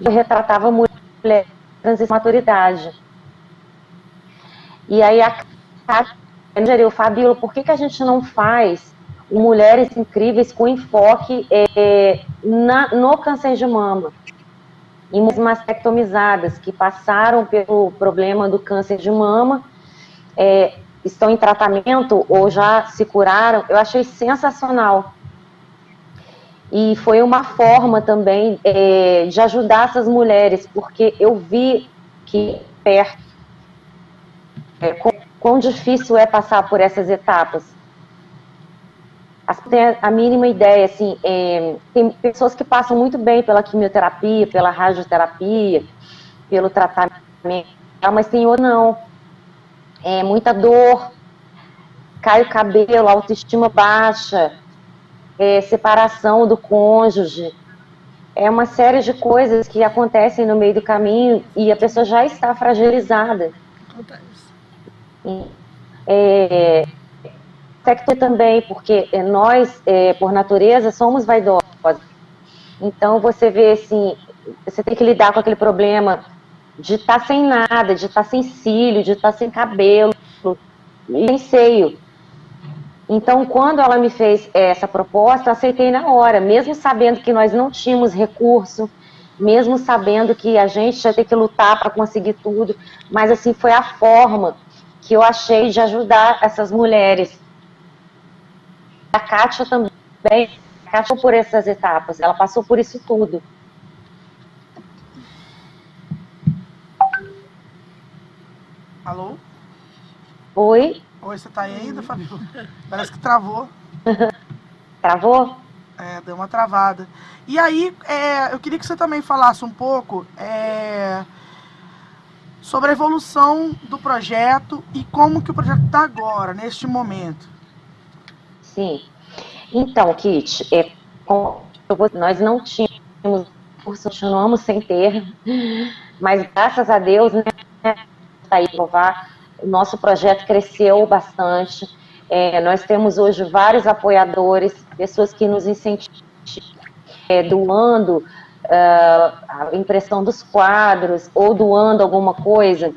Eu retratava mulheres transição maturidade. E aí a Kátia sugeriu, Fabíola, por que, que a gente não faz mulheres incríveis com enfoque é, na, no câncer de mama? Em mastectomizadas que passaram pelo problema do câncer de mama, é, estão em tratamento ou já se curaram, eu achei sensacional. E foi uma forma também é, de ajudar essas mulheres, porque eu vi que perto é, quão difícil é passar por essas etapas. As, tem a mínima ideia, assim, é, tem pessoas que passam muito bem pela quimioterapia, pela radioterapia, pelo tratamento, mas tem ou não. É muita dor, cai o cabelo, autoestima baixa, é, separação do cônjuge, é uma série de coisas que acontecem no meio do caminho e a pessoa já está fragilizada. Acontece. É, aspecto também, porque nós, é, por natureza, somos vaidosos. Então, você vê, assim, você tem que lidar com aquele problema de estar tá sem nada, de estar tá sem cílio, de estar tá sem cabelo, sem seio. Então, quando ela me fez essa proposta, eu aceitei na hora, mesmo sabendo que nós não tínhamos recurso, mesmo sabendo que a gente ia ter que lutar para conseguir tudo, mas assim foi a forma que eu achei de ajudar essas mulheres. A Kátia também, a Kátia por essas etapas, ela passou por isso tudo. Alô? Oi? Oi, você tá aí ainda, Fabio? Parece que travou. Travou? É, deu uma travada. E aí, é, eu queria que você também falasse um pouco é, sobre a evolução do projeto e como que o projeto está agora, neste momento. Sim. Então, Kit, é, nós não tínhamos curso, continuamos sem ter, mas graças a Deus, né, aí provar, o nosso projeto cresceu bastante. É, nós temos hoje vários apoiadores, pessoas que nos incentivam, é, doando a impressão dos quadros ou doando alguma coisa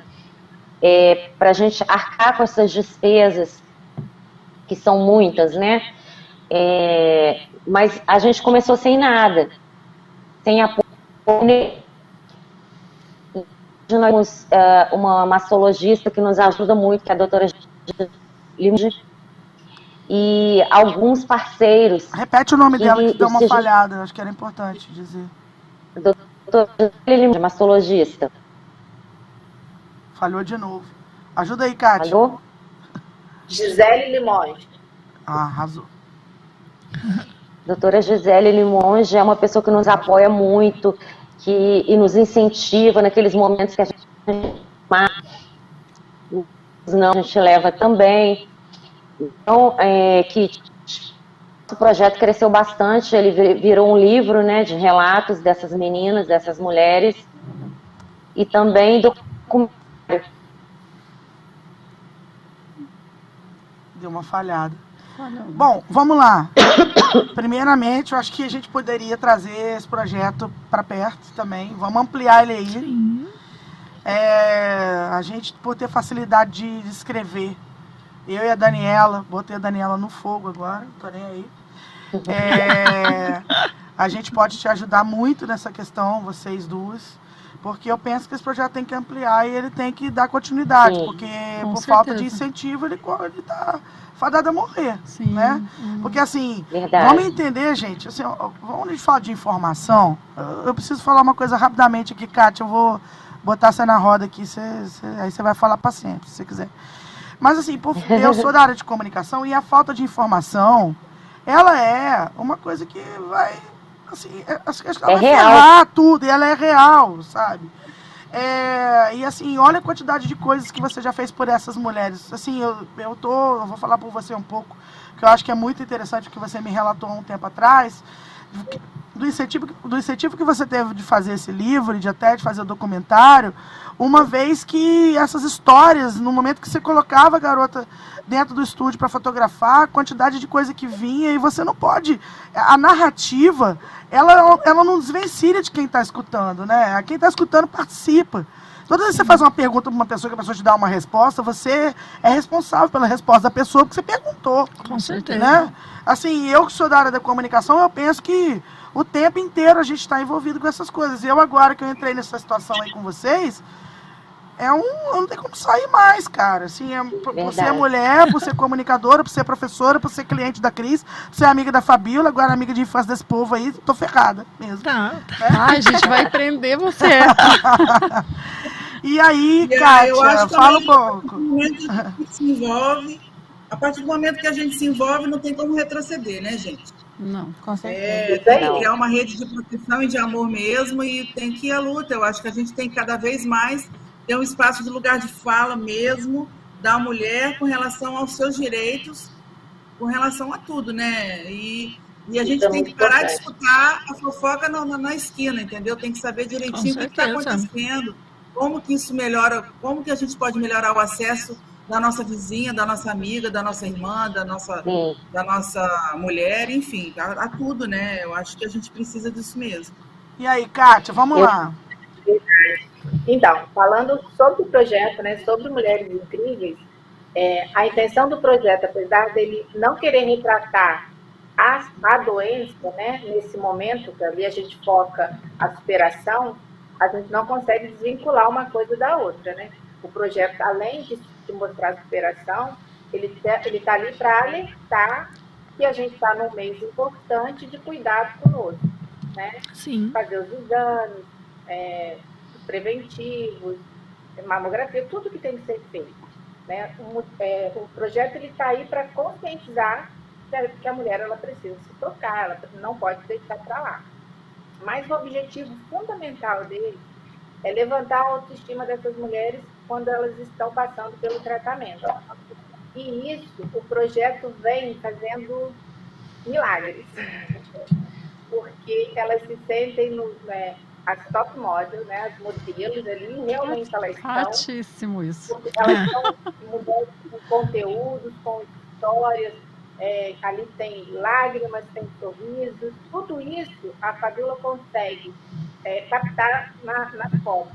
é, para a gente arcar com essas despesas, que são muitas, né? É, mas a gente começou sem nada, sem apoio. Nós temos uh, uma mastologista que nos ajuda muito, que é a doutora Limge, e alguns parceiros. Repete o nome dela que deu uma falhada, acho que era importante dizer doutor Gisele mastologista. Falhou de novo. Ajuda aí, Kátia. Falhou? Gisele Limões. Ah, arrasou. Doutora Gisele Limões é uma pessoa que nos apoia muito que, e nos incentiva naqueles momentos que a gente não, a gente leva também. Então, é, que projeto cresceu bastante, ele virou um livro né, de relatos dessas meninas, dessas mulheres, e também documentário. Deu uma falhada. Bom, vamos lá. Primeiramente, eu acho que a gente poderia trazer esse projeto para perto também. Vamos ampliar ele aí. É, a gente, por ter facilidade de escrever, eu e a Daniela, botei a Daniela no fogo agora, não tô nem aí. É, a gente pode te ajudar muito nessa questão, vocês duas. Porque eu penso que esse projeto tem que ampliar e ele tem que dar continuidade. Sim. porque Com por falta de certeza. incentivo ele, co- ele tá fadado a morrer. Sim. Né? Uhum. Porque assim, Verdade. vamos entender, gente, assim, quando a gente fala de informação, eu- eu preciso falar uma coisa rapidamente aqui, Kátia, eu vou botar você na roda aqui, você- você- aí você vai falar para sempre, se você quiser. Mas assim, por- eu sou da área de comunicação e a falta de informação, ela é uma coisa que vai, assim, é, acho que ela É vai real. tudo, e ela é real, sabe? É, e assim, olha a quantidade de coisas que você já fez por essas mulheres. Assim, eu, eu tô, eu vou falar por você um pouco, que eu acho que é muito interessante o que você me relatou há um tempo atrás, do incentivo, que- do incentivo que você teve de fazer esse livro, e de até de fazer o documentário, uma vez que essas histórias, no momento que você colocava a garota dentro do estúdio para fotografar, a quantidade de coisa que vinha, e você não pode. A narrativa, ela, ela não desvencilha de quem está escutando, né? Quem está escutando participa. Toda vez que você faz uma pergunta para uma pessoa que a pessoa te dá uma resposta, você é responsável pela resposta da pessoa que você perguntou. Com certeza. Né? Assim, eu que sou da área da comunicação, eu penso que o tempo inteiro a gente está envolvido com essas coisas. E eu agora que eu entrei nessa situação aí com vocês, é um. Não tem como sair mais, cara. Assim, é, por, por ser Verdade. mulher, por ser comunicadora, por ser professora, por ser cliente da Cris, por ser amiga da Fabiola, agora amiga de infância desse povo aí, tô ferrada mesmo. Tá. Ai, a gente vai prender você. E aí, E aí, Kátia, eu acho fala um pouco. No momento que a gente se envolve, a partir do momento que a gente se envolve, não tem como retroceder, né, gente? Não. Com certeza. É, aí. tem que criar uma rede de proteção e de amor mesmo e tem que ir à luta. Eu acho que a gente tem que cada vez mais ter um espaço de lugar de fala mesmo da mulher com relação aos seus direitos, com relação a tudo, né? E, e a gente é tem que parar de escutar a fofoca na, na- na esquina, entendeu? Tem que saber direitinho o que está acontecendo, como que isso melhora, como que a gente pode melhorar o acesso da nossa vizinha, da nossa amiga, da nossa irmã, da nossa Sim. da nossa mulher, enfim, a, a tudo, né? Eu acho que a gente precisa disso mesmo. E aí, Kátia, vamos Eu- lá. Então, falando sobre o projeto, né, sobre Mulheres Incríveis, é, a intenção do projeto, apesar dele não querer retratar a, a doença, né, nesse momento, que ali a gente foca a superação, a gente não consegue desvincular uma coisa da outra, né? O projeto, além de, de mostrar a superação, ele está ali para alertar que a gente está num mês importante de cuidado conosco, né? Sim. fazer os exames é, preventivos, mamografia, tudo que tem que ser feito. Né? O, é, o projeto está aí para conscientizar que a, mulher ela precisa se tocar, ela não pode deixar para lá. Mas o objetivo fundamental dele é levantar a autoestima dessas mulheres quando elas estão passando pelo tratamento. E isso, o projeto vem fazendo milagres porque elas se sentem no, né, as top models, né, as modelos ali, realmente elas estão, Ratíssimo isso. elas estão mulheres com conteúdos, com histórias, é, ali tem lágrimas, tem sorrisos, tudo isso a Fabiola consegue é, captar na, na foto.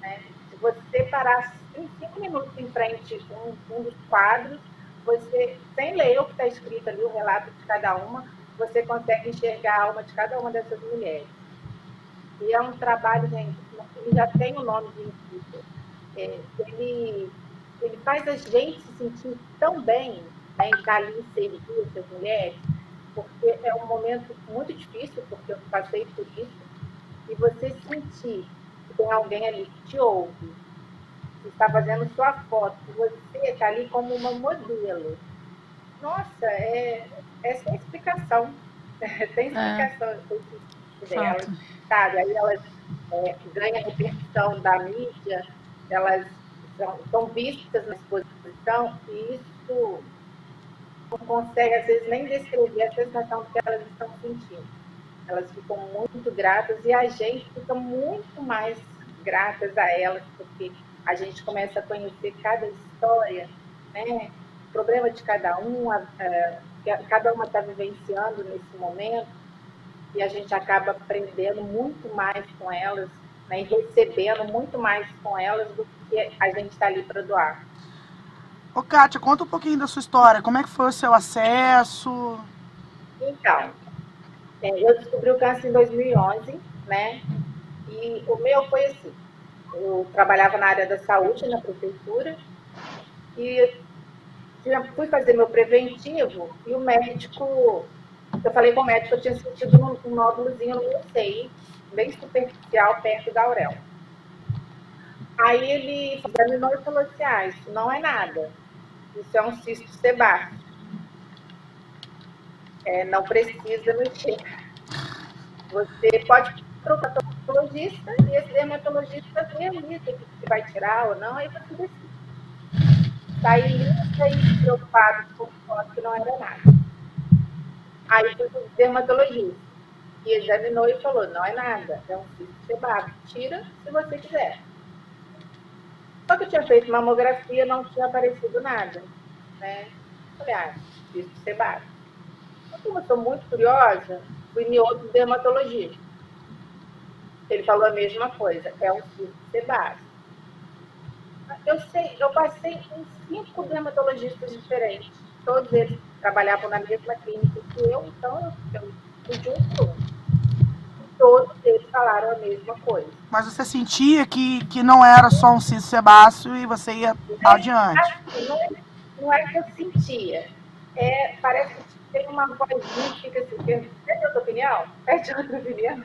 Né? Se você parar em cinco minutos em frente a um, um dos quadros, você, sem ler o que está escrito ali, o relato de cada uma, você consegue enxergar a alma de cada uma dessas mulheres. E é um trabalho, gente, ele já tem o nome de incrível. É, ele, ele faz a gente se sentir tão bem né, em estar ali servir essas mulheres, porque é um momento muito difícil, porque eu passei por isso, e você sentir que tem alguém ali que te ouve, que está fazendo sua foto, que você está ali como uma modelo. Nossa, é, essa é a explicação. tem explicação dela, Fato. Aí elas é, ganham repercussão da mídia, elas são, são vistas na exposição, e isso, consegue, às vezes, nem descrever a sensação que elas estão sentindo. Elas ficam muito gratas e a gente fica muito mais gratas a elas, porque a gente começa a conhecer cada história, né? o problema de cada um, a, a, cada uma está vivenciando nesse momento, e a gente acaba aprendendo muito mais com elas, né? e recebendo muito mais com elas do que a gente está ali para doar. Ô, Kátia, conta um pouquinho da sua história. Como é que foi o seu acesso? Então, é, eu descobri o câncer em 2011, né? E o meu foi assim. Eu trabalhava na área da saúde, na prefeitura, e fui fazer meu preventivo e o médico, eu falei com o médico que eu tinha sentido um, um nódulozinho meu seio, bem superficial, perto da auréola. Aí ele examinou e falou assim, ah, isso não é nada. Isso é um cisto sebáceo. É, não precisa mexer. Você pode procurar um dermatologista e esse dermatologista ali se você vai tirar ou não, aí você decide. Saí lista e preocupado com foto que não era nada. Aí o dermatologista e examinou e falou, não é nada, é um cisto sebáceo. Tira se você quiser. Só que eu tinha feito mamografia, não tinha aparecido nada. Né? Falei, ah, isso ser básico. Como eu sou muito curiosa, fui em outro dermatologista. Ele falou a mesma coisa, é um cisto sebáceo. Eu sei, eu passei em cinco dermatologistas diferentes. Todos eles trabalhavam na mesma clínica que eu, então eu fui junto todos eles falaram a mesma coisa. Mas você sentia que, que não era só um cisto sebáceo e você ia é, adiante? Assim, não, é, não, é, que eu sentia. É, parece que tem uma vozinha que fica assim, pede outra opinião? Pede outra opinião?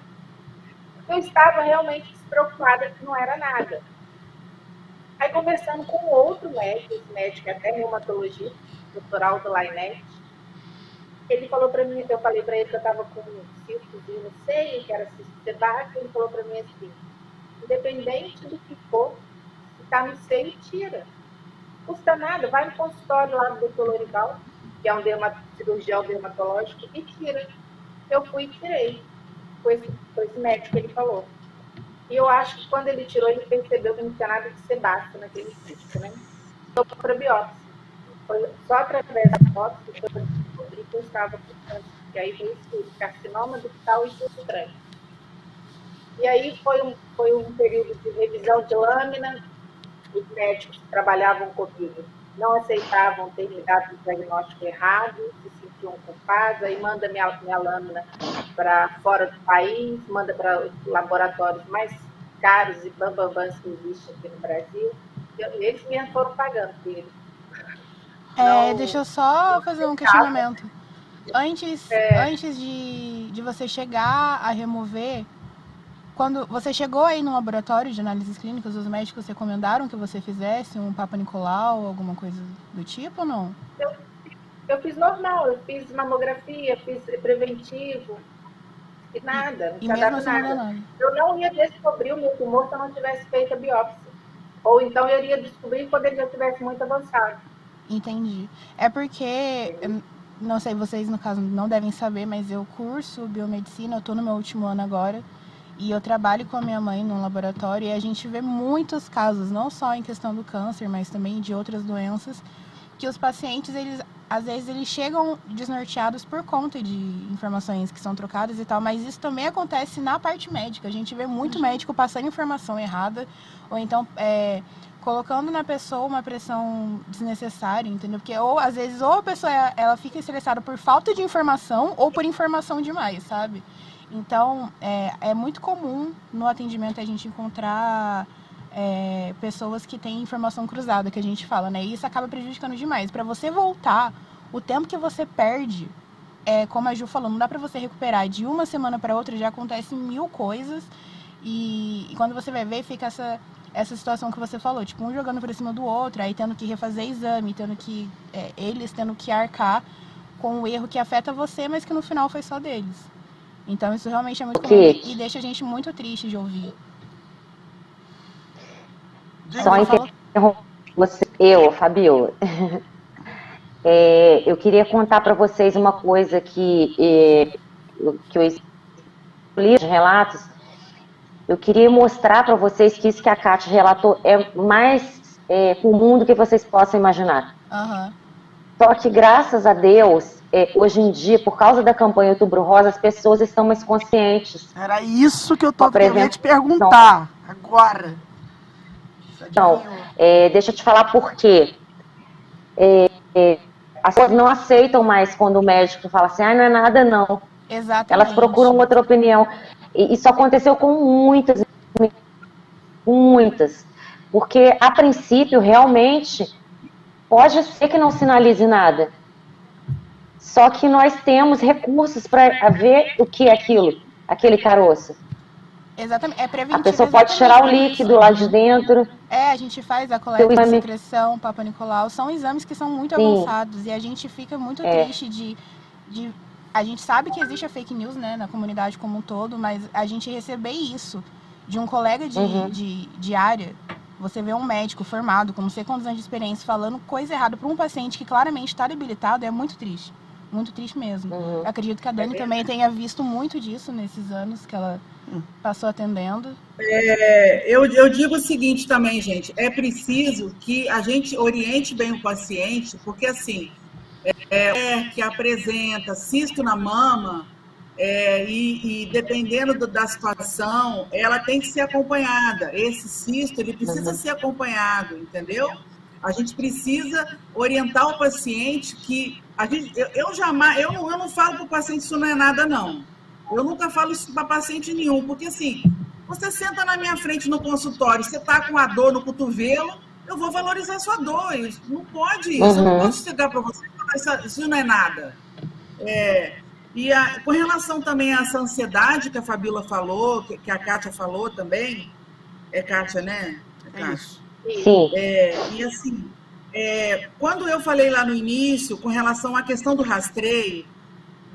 Eu estava realmente despreocupada que não era nada. Aí conversando com outro médico, esse médico é até reumatologista, doutor Aldo Lainete, ele falou para mim, eu falei para ele que eu estava com um cistozinho no seio, que era cisto sebáceo, ele falou para mim assim, independente do que for, se está no seio, tira. Custa nada, vai no consultório lá do doutor Lorival, que é um dermat cirurgião dermatológico, e tira. Eu fui e tirei. Foi esse, foi esse médico que ele falou. E eu acho que quando ele tirou, ele percebeu que não tinha nada de sebáceo naquele cisto, né? Então, biópsia. Foi só através da biópsia que eu que eu estava com que aí veio estudo, carcinoma ductal e filtrante. E aí foi um, foi um período de revisão de lâmina, os médicos que trabalhavam comigo não aceitavam ter me dado o diagnóstico errado, se sentiam culpados, aí manda minha, minha lâmina para fora do país, manda para os laboratórios mais caros e bambambãs que existem aqui no Brasil. Eles mesmo foram pagando por eles. É, deixa eu só fazer um questionamento. Antes, é... antes de, de você chegar a remover, quando você chegou aí no laboratório de análises clínicas, os médicos recomendaram que você fizesse um Papa Nicolau, alguma coisa do tipo ou não? Eu, eu fiz normal, eu fiz mamografia, fiz preventivo, e nada, não e tinha dado nada. nada. Eu não ia descobrir o meu tumor se eu não tivesse feito a biópsia. Ou então eu iria descobrir quando ele já estivesse muito avançado. Entendi. É porque não sei, vocês no caso não devem saber, mas eu curso biomedicina, eu tô no meu último ano agora. E eu trabalho com a minha mãe no laboratório e a gente vê muitos casos, não só em questão do câncer, mas também de outras doenças, que os pacientes, eles às vezes eles chegam desnorteados por conta de informações que são trocadas e tal, mas isso também acontece na parte médica. A gente vê muito médico passando informação errada, ou então é, colocando na pessoa uma pressão desnecessária, entendeu? Porque ou às vezes ou a pessoa ela fica estressada por falta de informação ou por informação demais, sabe? Então é, é muito comum no atendimento a gente encontrar é, pessoas que têm informação cruzada, que a gente fala, né? E isso acaba prejudicando demais. Para você voltar, o tempo que você perde, é, como a Ju falou, não dá para você recuperar de uma semana para outra, já acontecem mil coisas. E, e quando você vai ver, fica essa essa situação que você falou, tipo, um jogando por cima do outro, aí tendo que refazer exame, tendo que. É, eles tendo que arcar com o erro que afeta você, mas que no final foi só deles. Então isso realmente é muito comum e deixa a gente muito triste de ouvir. Só interromper você, eu, Fabio. É, eu queria contar para vocês uma coisa que, é, que eu li os relatos. Eu queria mostrar para vocês que isso que a Kátia relatou é mais é, comum do que vocês possam imaginar. Aham. Só que, graças a Deus, é, hoje em dia, por causa da campanha Outubro Rosa, as pessoas estão mais conscientes. Era isso que eu tô querendo te perguntar agora. Então, é, deixa eu te falar por quê. É, é, as pessoas não aceitam mais quando o médico fala assim, ah, não é nada não. Exatamente. Elas procuram outra opinião. E isso aconteceu com muitas, muitas. Porque, a princípio, realmente, pode ser que não sinalize nada. Só que nós temos recursos para ver o que é aquilo, aquele caroço. Exatamente. É preventivo. A pessoa pode tirar o líquido lá de dentro. É, a gente faz a coleta de secreção, Papa Nicolau. São exames que são muito Sim. avançados e a gente fica muito É. triste de, de. A gente sabe que existe a fake news, né, na comunidade como um todo, mas a gente receber isso de um colega de, Uhum. de, de área. Você vê um médico formado, com não sei quantos anos de experiência, falando coisa errada para um paciente que claramente está debilitado, é muito triste. Muito triste mesmo. Uhum. Eu acredito que a Dani também tenha visto muito disso nesses anos que ela passou atendendo. É, eu, eu digo o seguinte também, gente, é preciso que a gente oriente bem o paciente, porque assim, é, é que apresenta cisto na mama, é, e, e dependendo do- da situação, ela tem que ser acompanhada. Esse cisto, ele precisa Uhum. ser acompanhado, entendeu? A gente precisa orientar o paciente que a gente, eu, eu jamais, eu não, eu não falo para o paciente isso não é nada não. Eu nunca falo isso para paciente nenhum, porque assim, você senta na minha frente no consultório, você está com a dor no cotovelo, eu vou valorizar sua dor. Não pode isso. Eu não Uhum. posso chegar para você e isso, isso não é nada. É, e a- com relação também a essa ansiedade que a Fabíola falou, que, que a Kátia falou também, é Kátia, né? É Kátia. Sim. É, e assim, é, quando eu falei lá no início, com relação à questão do rastreio,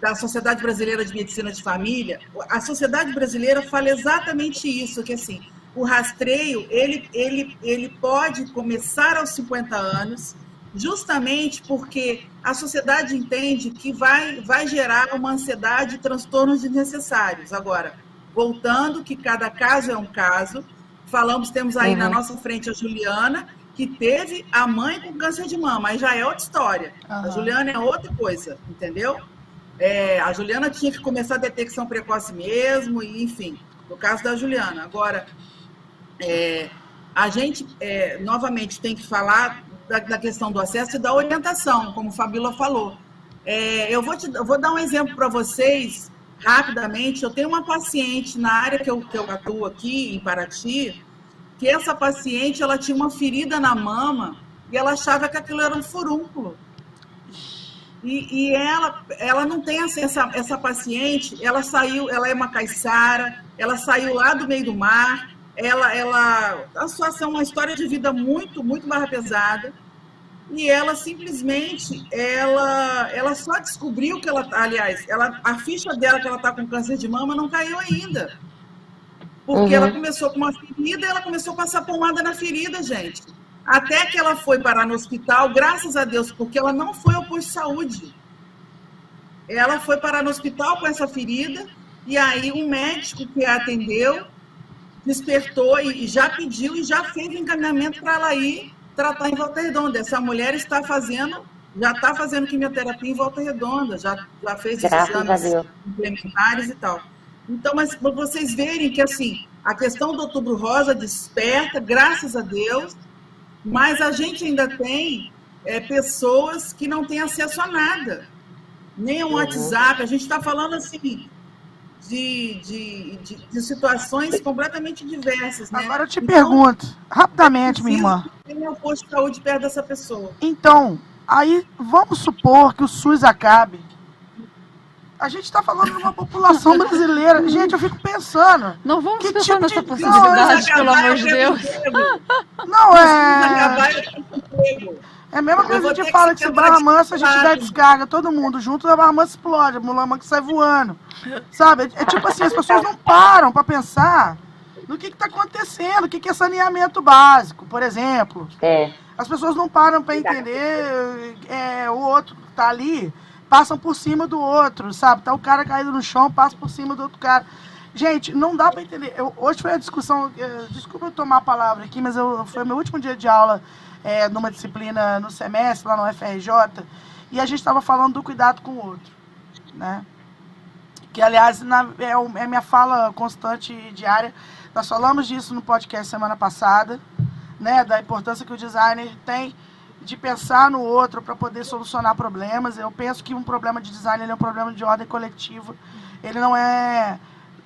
da Sociedade Brasileira de Medicina de Família, a Sociedade Brasileira fala exatamente isso, que assim, o rastreio, ele, ele, ele pode começar aos 50 anos, justamente porque a sociedade entende que vai, vai gerar uma ansiedade e transtornos desnecessários. Agora, voltando, que cada caso é um caso, falamos, temos aí Uhum. na nossa frente a Juliana, que teve a mãe com câncer de mama, aí já é outra história. A Aham. Juliana é outra coisa, entendeu? É, a Juliana tinha que começar a detecção precoce mesmo, e enfim, no caso da Juliana. Agora, é, a gente, é, novamente, tem que falar da, da questão do acesso e da orientação, como Fabíola falou. É, eu, vou te- eu vou dar um exemplo para vocês, rapidamente. Eu tenho uma paciente na área que eu, que eu atuo aqui, em Paraty, que essa paciente ela tinha uma ferida na mama e ela achava que aquilo era um furúnculo. E, e ela, ela não tem essa, essa, essa paciente, ela saiu, ela é uma caiçara, ela saiu lá do meio do mar, ela, ela, a situação, uma história de vida muito, muito barra pesada, e ela simplesmente, ela, ela só descobriu que ela, aliás, ela, a ficha dela que ela está com câncer de mama não caiu ainda, porque Uhum. ela começou com uma ferida, ela começou a passar pomada na ferida, gente. Até que ela foi parar no hospital, graças a Deus, porque ela não foi ao posto de saúde. Ela foi parar no hospital com essa ferida, e aí um médico que a atendeu despertou e já pediu e já fez o encaminhamento para ela ir tratar em Volta Redonda. Essa mulher está fazendo, já está fazendo quimioterapia em Volta Redonda, já, já fez exames complementares e tal. Então, mas para vocês verem que assim, a questão do outubro rosa desperta, graças a Deus, mas a gente ainda tem é, pessoas que não têm acesso a nada. Nem um Uhum. WhatsApp. A gente está falando assim de, de, de, de situações completamente diversas. Né? Agora eu te Então, pergunto, rapidamente, minha irmã. Tem um posto de saúde perto dessa pessoa. Então, aí vamos supor que o SUS acabe. A gente está falando de uma população brasileira. Gente, eu fico pensando. Não vamos Que pensar tipo nessa de- possibilidade, Não, pelo acabar, amor de Deus. Não, é. Eu. É a mesma Eu coisa que a gente que fala que se Barra Mansa a gente der descarga, todo mundo junto, a Barra Mansa explode, a Mula Mansa sai voando. Sabe? É, é tipo assim, as pessoas não param pra pensar no que está acontecendo, o que, que é saneamento básico, por exemplo. É. As pessoas não param para entender é, o outro que tá ali, passam por cima do outro, sabe? Tá o cara caído no chão, passa por cima do outro cara. Gente, não dá para entender. Eu, hoje foi a discussão. eh, desculpa eu tomar a palavra aqui, mas eu, foi meu último dia de aula eh, numa disciplina no semestre, lá no FRJ, e a gente estava falando do cuidado com o outro. Né? Que, aliás, na, é, é minha fala constante e diária. Nós falamos disso no podcast semana passada, né? Da importância que o designer tem de pensar no outro para poder solucionar problemas. Eu penso que um problema de design é um problema de ordem coletiva. Ele não é,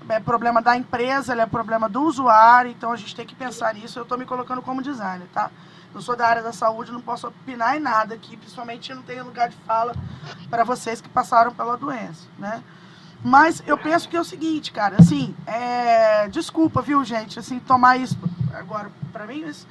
é problema da empresa, ele é problema do usuário. Então a gente tem que pensar nisso. Eu estou me colocando como designer, tá? Eu sou da área da saúde, não posso opinar em nada aqui, principalmente não tenho lugar de fala para vocês que passaram pela doença, né? Mas eu penso que é o seguinte, cara, assim, é... desculpa, viu, gente, assim, tomar isso agora para mim, mas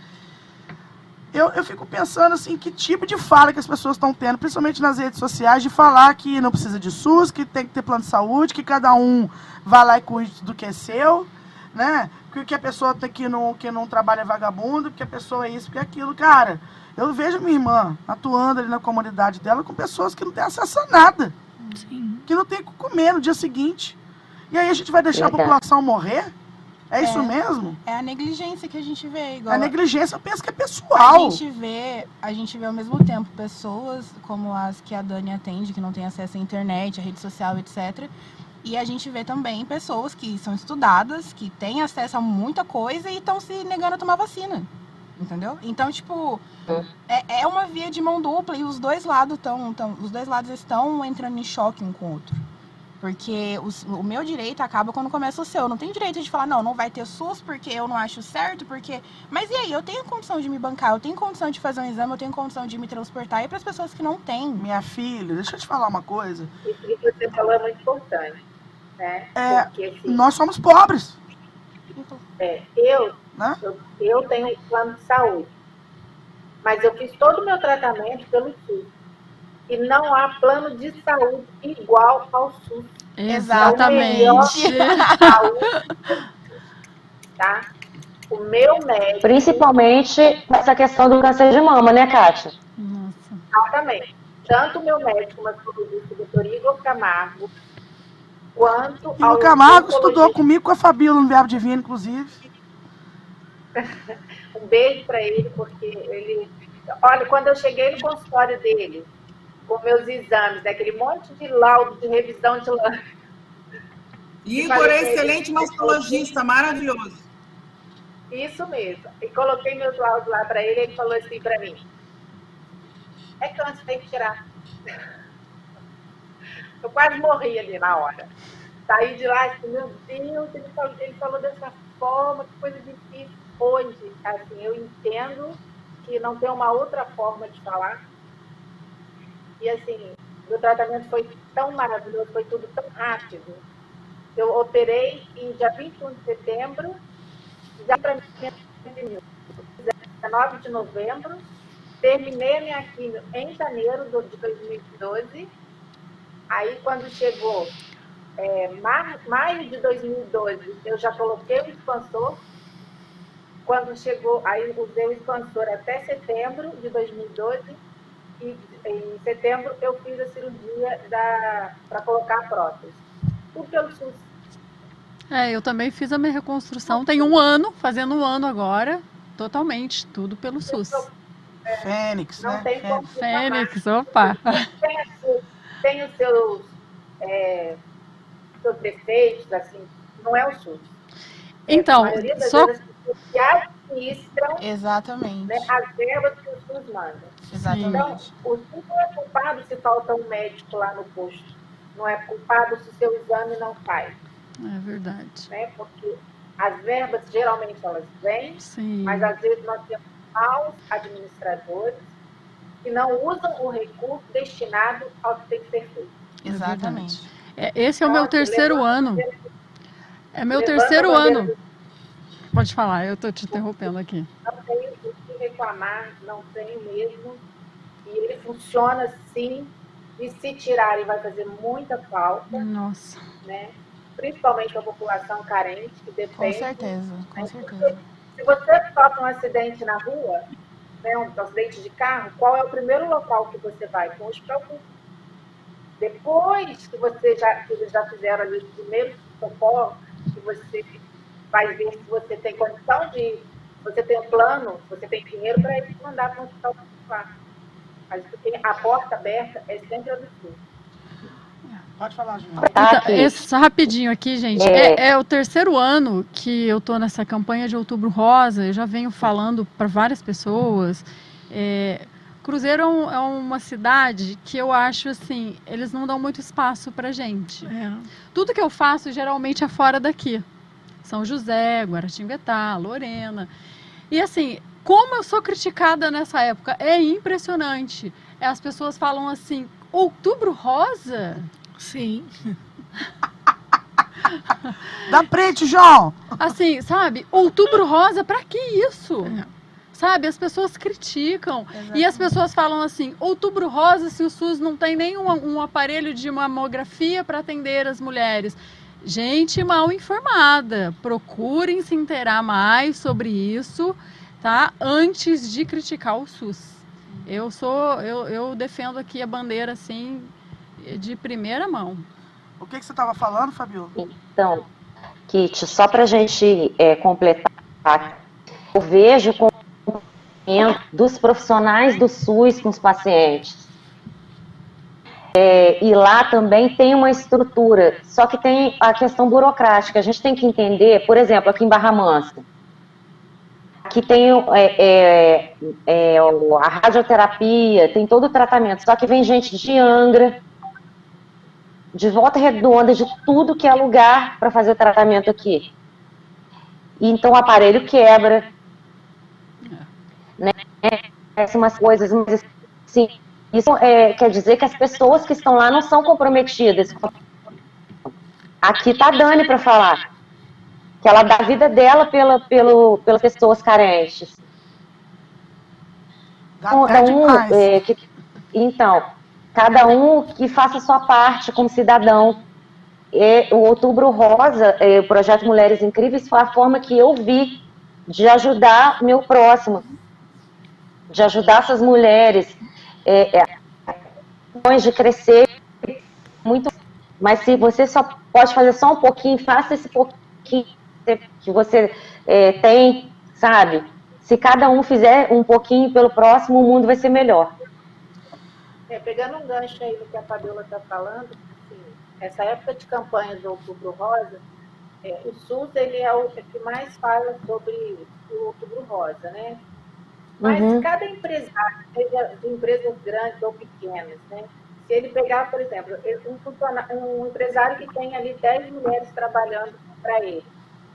eu, eu fico pensando assim, que tipo de fala que as pessoas estão tendo, principalmente nas redes sociais, de falar que não precisa de SUS, que tem que ter plano de saúde, que cada um vai lá e cuide do que é seu, né? Que, que a pessoa tem que não, que não trabalha é vagabundo, que a pessoa é isso, que é aquilo. Cara, eu vejo minha irmã atuando ali na comunidade dela com pessoas que não têm acesso a nada. Que não tem o que comer no dia seguinte. E aí a gente vai deixar a população morrer? É isso É. mesmo? É a negligência que a gente vê. Igual A negligência eu penso que é pessoal. A gente vê, a gente vê ao mesmo tempo pessoas como as que a Dani atende, que não tem acesso à internet, à rede social, etc. E a gente vê também pessoas que são estudadas, que têm acesso a muita coisa e estão se negando a tomar vacina. Entendeu? Então, tipo, é, é uma via de mão dupla e os dois lados estão. Tão, os dois lados estão entrando em choque um com o outro. Porque os- o meu direito acaba quando começa o seu. Eu não tenho direito de falar, não, não vai ter SUS porque eu não acho certo, porque. Mas e aí, eu tenho condição de me bancar, eu tenho condição de fazer um exame, eu tenho condição de me transportar. E para as pessoas que não têm. Minha filha, deixa eu te falar uma coisa. Isso que você falou é muito importante. Né? É, Porque, assim, nós somos pobres. É, eu, Né? eu, eu tenho um plano de saúde, mas eu fiz todo o meu tratamento pelo SUS. E não há plano de saúde igual ao SUS. Exatamente. É o saúde, tá? O meu médico. Principalmente essa questão do câncer de mama, né, Kátia? Exatamente. Tanto o meu médico mastologista, o doutor Igor Camargo, quanto E ao o Camargo estudou comigo com a Fabíola no Verbo Divino, inclusive. Um beijo para ele, porque ele. Olha, quando eu cheguei no consultório dele, com meus exames, né, aquele monte de laudo de revisão de laudo. Igor é excelente mastologista, maravilhoso. Isso mesmo. E coloquei meus laudos lá para ele, ele falou assim para mim: é câncer, tem que tirar. Eu quase morri ali na hora. Saí de lá disse, meu Deus, ele falou, ele falou dessa forma, que coisa difícil. Hoje, assim, eu entendo que não tem uma outra forma de falar. E assim, meu tratamento foi tão maravilhoso, foi tudo tão rápido. Eu operei em dia 21 de setembro, já para mim, 19 de novembro, terminei a minha quimio em janeiro de 2012. Aí, quando chegou é, mar- maio de 2012, eu já coloquei o expansor. Quando chegou, aí usei o expansor até setembro de 2012. E em setembro eu fiz a cirurgia para colocar a prótese. Tudo pelo SUS. É, eu também fiz a minha reconstrução. Tem um ano, fazendo um ano agora. Totalmente, tudo pelo SUS. Fênix, Não né? tem como Fênix, opa. Tem, os seus, é, seus defeitos, assim, não é o SUS. Então, a maioria das só- que administram Exatamente. né, as verbas que o SUS manda. Exatamente. Então, o SUS não é culpado se falta um médico lá no posto. Não é culpado se o seu exame não faz. É verdade. Né? Porque as verbas, geralmente, elas vêm, Sim. mas às vezes nós temos maus administradores que não usam o recurso destinado ao que tem que ser feito. Exatamente. É, esse é o meu Nossa, terceiro ano. É meu terceiro ano. Pode falar, eu tô te interrompendo aqui. não tenho o que reclamar, não tenho mesmo. E ele funciona sim. E se tirarem vai fazer muita falta, Nossa. né? principalmente a população carente, que depende. Com certeza, com né? certeza. Se você sofre um acidente na rua, né, um acidente de carro, qual é o primeiro local que você vai? Com os público. Depois que você já, que eles já fizeram ali os primeiros socorros, que você vai ver se você tem condição de. Você tem um plano, você tem dinheiro para eles mandar para um hospital particular. Mas a porta aberta é sempre absurdo. Pode falar, Juliana. Então, esse, só rapidinho aqui, gente. É. É, é o terceiro ano que eu tô nessa campanha de Outubro Rosa. Eu já venho falando para várias pessoas. É, Cruzeiro é, um- é uma cidade que eu acho assim, eles não dão muito espaço pra gente. É. Tudo que eu faço geralmente é fora daqui. São José, Guaratinguetá, Lorena. E assim, como eu sou criticada nessa época, é impressionante. É, As pessoas falam assim, outubro rosa? Sim. Dá print, João! Assim, sabe? Outubro rosa, pra que isso? É. Sabe, as pessoas criticam. E as pessoas falam assim: outubro rosa, se o SUS não tem nenhum um aparelho de mamografia para atender as mulheres. Gente mal informada. Procurem se inteirar mais sobre isso, tá? Antes de criticar o SUS. Eu sou, eu, eu defendo aqui a bandeira assim de primeira mão. O que, que você estava falando, Fabiola? Então, Kit, só para a gente é, completar, eu vejo o comportamento dos profissionais do SUS com os pacientes. É, e lá também tem uma estrutura, só que tem a questão burocrática. A gente tem que entender, por exemplo, aqui em Barra Mansa, aqui tem é, é, é, a radioterapia, tem todo o tratamento, só que vem gente de Angra, de volta redonda, de tudo que é lugar para fazer o tratamento aqui. E então o aparelho quebra. Né? Acontecem umas coisas, mas assim, isso é, quer dizer que as pessoas que estão lá não são comprometidas. Aqui tá a Dani para falar. Que ela dá a vida dela pela, pelo, pelas pessoas carentes. Dá Então, demais. é, que- então, cada um que faça a sua parte como cidadão. E o Outubro Rosa, é, o projeto Mulheres Incríveis, foi a forma que eu vi de ajudar meu próximo, de ajudar essas mulheres é, é, de crescer muito. Mas se você só pode fazer só um pouquinho, faça esse pouquinho que você é, tem, sabe? Se cada um fizer um pouquinho pelo próximo, o mundo vai ser melhor. É, pegando um gancho aí do que a Fabiola está falando, assim, essa época de campanha do Outubro Rosa, é, o SUS ele é o que mais fala sobre o Outubro Rosa, né? Mas Uhum. cada empresário, seja de empresas grandes ou pequenas, né? Se ele pegar, por exemplo, um, um empresário que tem ali 10 mulheres trabalhando para ele,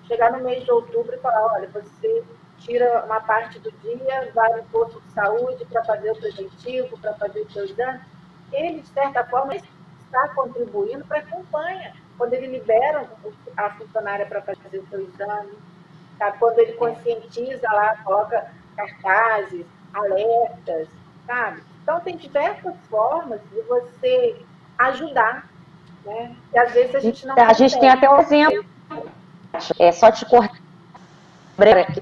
chegar no mês de outubro e falar, olha, você tira uma parte do dia, vai no posto de saúde para fazer o preventivo, para fazer o seu exame, ele, de certa forma, está contribuindo para a campanha. Quando ele libera a funcionária para fazer o seu exame, tá? quando ele conscientiza lá, coloca cartazes, alertas, sabe? Então, tem diversas formas de você ajudar, né? E às vezes a gente não A gente tem até o exemplo. É só te cortar.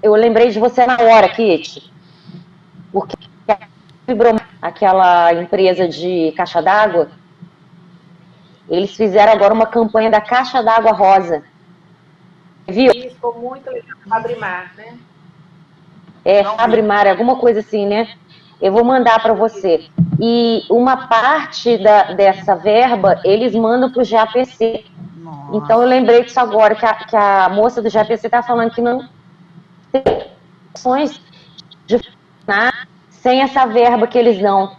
Eu lembrei de você na hora, Kit. Porque aquela empresa de caixa d'água, eles fizeram agora uma campanha da caixa d'água rosa. Viu? Isso ficou muito legal. Abrimar, né? É, abre mar, alguma coisa assim, né? Eu vou mandar para você. E uma parte da, dessa verba eles mandam para o GAPC. Então eu lembrei disso agora, que a, que a moça do GAPC está falando que não opções de funcionar sem essa verba que eles dão.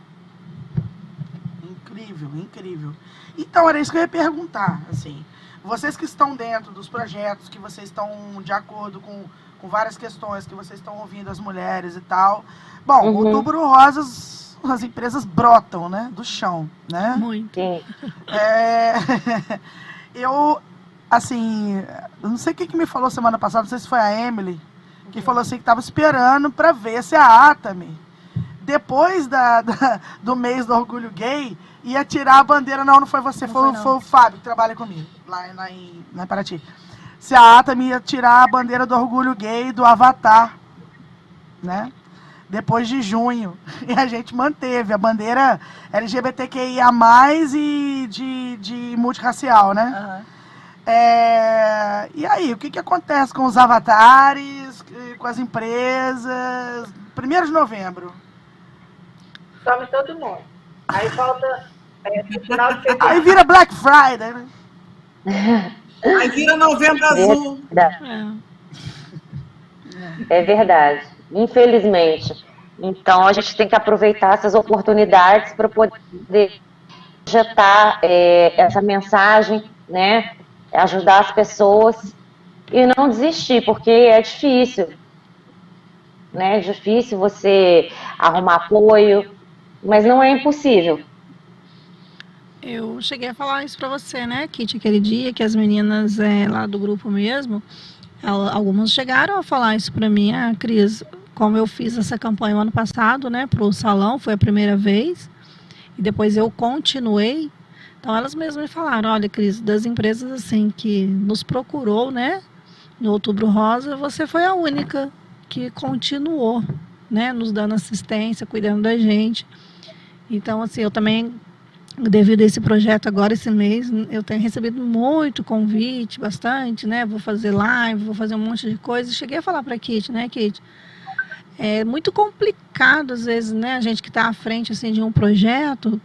Incrível, incrível. Então, era isso que eu ia perguntar, assim. Vocês que estão dentro dos projetos, que vocês estão de acordo com, com várias questões, que vocês estão ouvindo as mulheres e tal. Bom, Uhum. outubro rosas, as empresas brotam, né? Do chão, né? Muito. É, eu, assim, não sei quem que me falou semana passada, não sei se foi a Emily, que falou assim que estava esperando para ver se a Atami, depois da, da- do mês do orgulho gay, ia tirar a bandeira. Não, não foi você, Não foi, foi, o- não. foi o Fábio que trabalha comigo, lá, lá em, lá em Paraty. Se a Atam ia tirar a bandeira do orgulho gay do Avatar, né? Depois de junho. E a gente manteve a bandeira LGBTQIA+, e de, de multirracial, né? Aham. É, E aí, o que, que acontece com os avatares, com as empresas? 1 de novembro. Some todo mundo. Aí falta é, final de. Aí vira Black Friday, né? Aí vira novembro azul. Verdade. É verdade. Infelizmente. Então a gente tem que aproveitar essas oportunidades para poder injetar é, essa mensagem, né? Ajudar as pessoas e não desistir, porque é difícil. Né? É difícil você arrumar apoio, mas não é impossível. Eu cheguei a falar isso pra você, né, Kit, aquele dia que as meninas é, lá do grupo mesmo, algumas chegaram a falar isso pra mim, ah, Cris, como eu fiz essa campanha o ano passado, né, pro salão, foi a primeira vez, e depois eu continuei, então elas mesmas me falaram, olha, Cris, das empresas assim que nos procurou, né, no Outubro Rosa, você foi a única que continuou, né, nos dando assistência, cuidando da gente. Então, assim, eu também devido a esse projeto agora esse mês eu tenho recebido muito convite bastante né vou fazer live vou fazer um monte de coisa cheguei a falar para Kit né Kit é muito complicado às vezes né a gente que está à frente assim de um projeto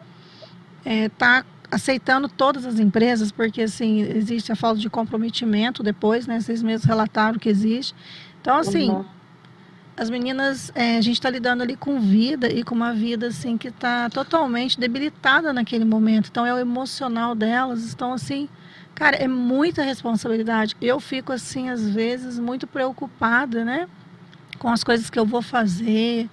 é, tá aceitando todas as empresas porque assim existe a falta de comprometimento depois né vocês mesmos relataram que existe então assim Uhum. As meninas, é, a gente está lidando ali com vida e com uma vida assim que está totalmente debilitada naquele momento. Então é o emocional delas, estão assim, cara, é muita responsabilidade. Eu fico assim às vezes muito preocupada, né, com as coisas que eu vou fazer,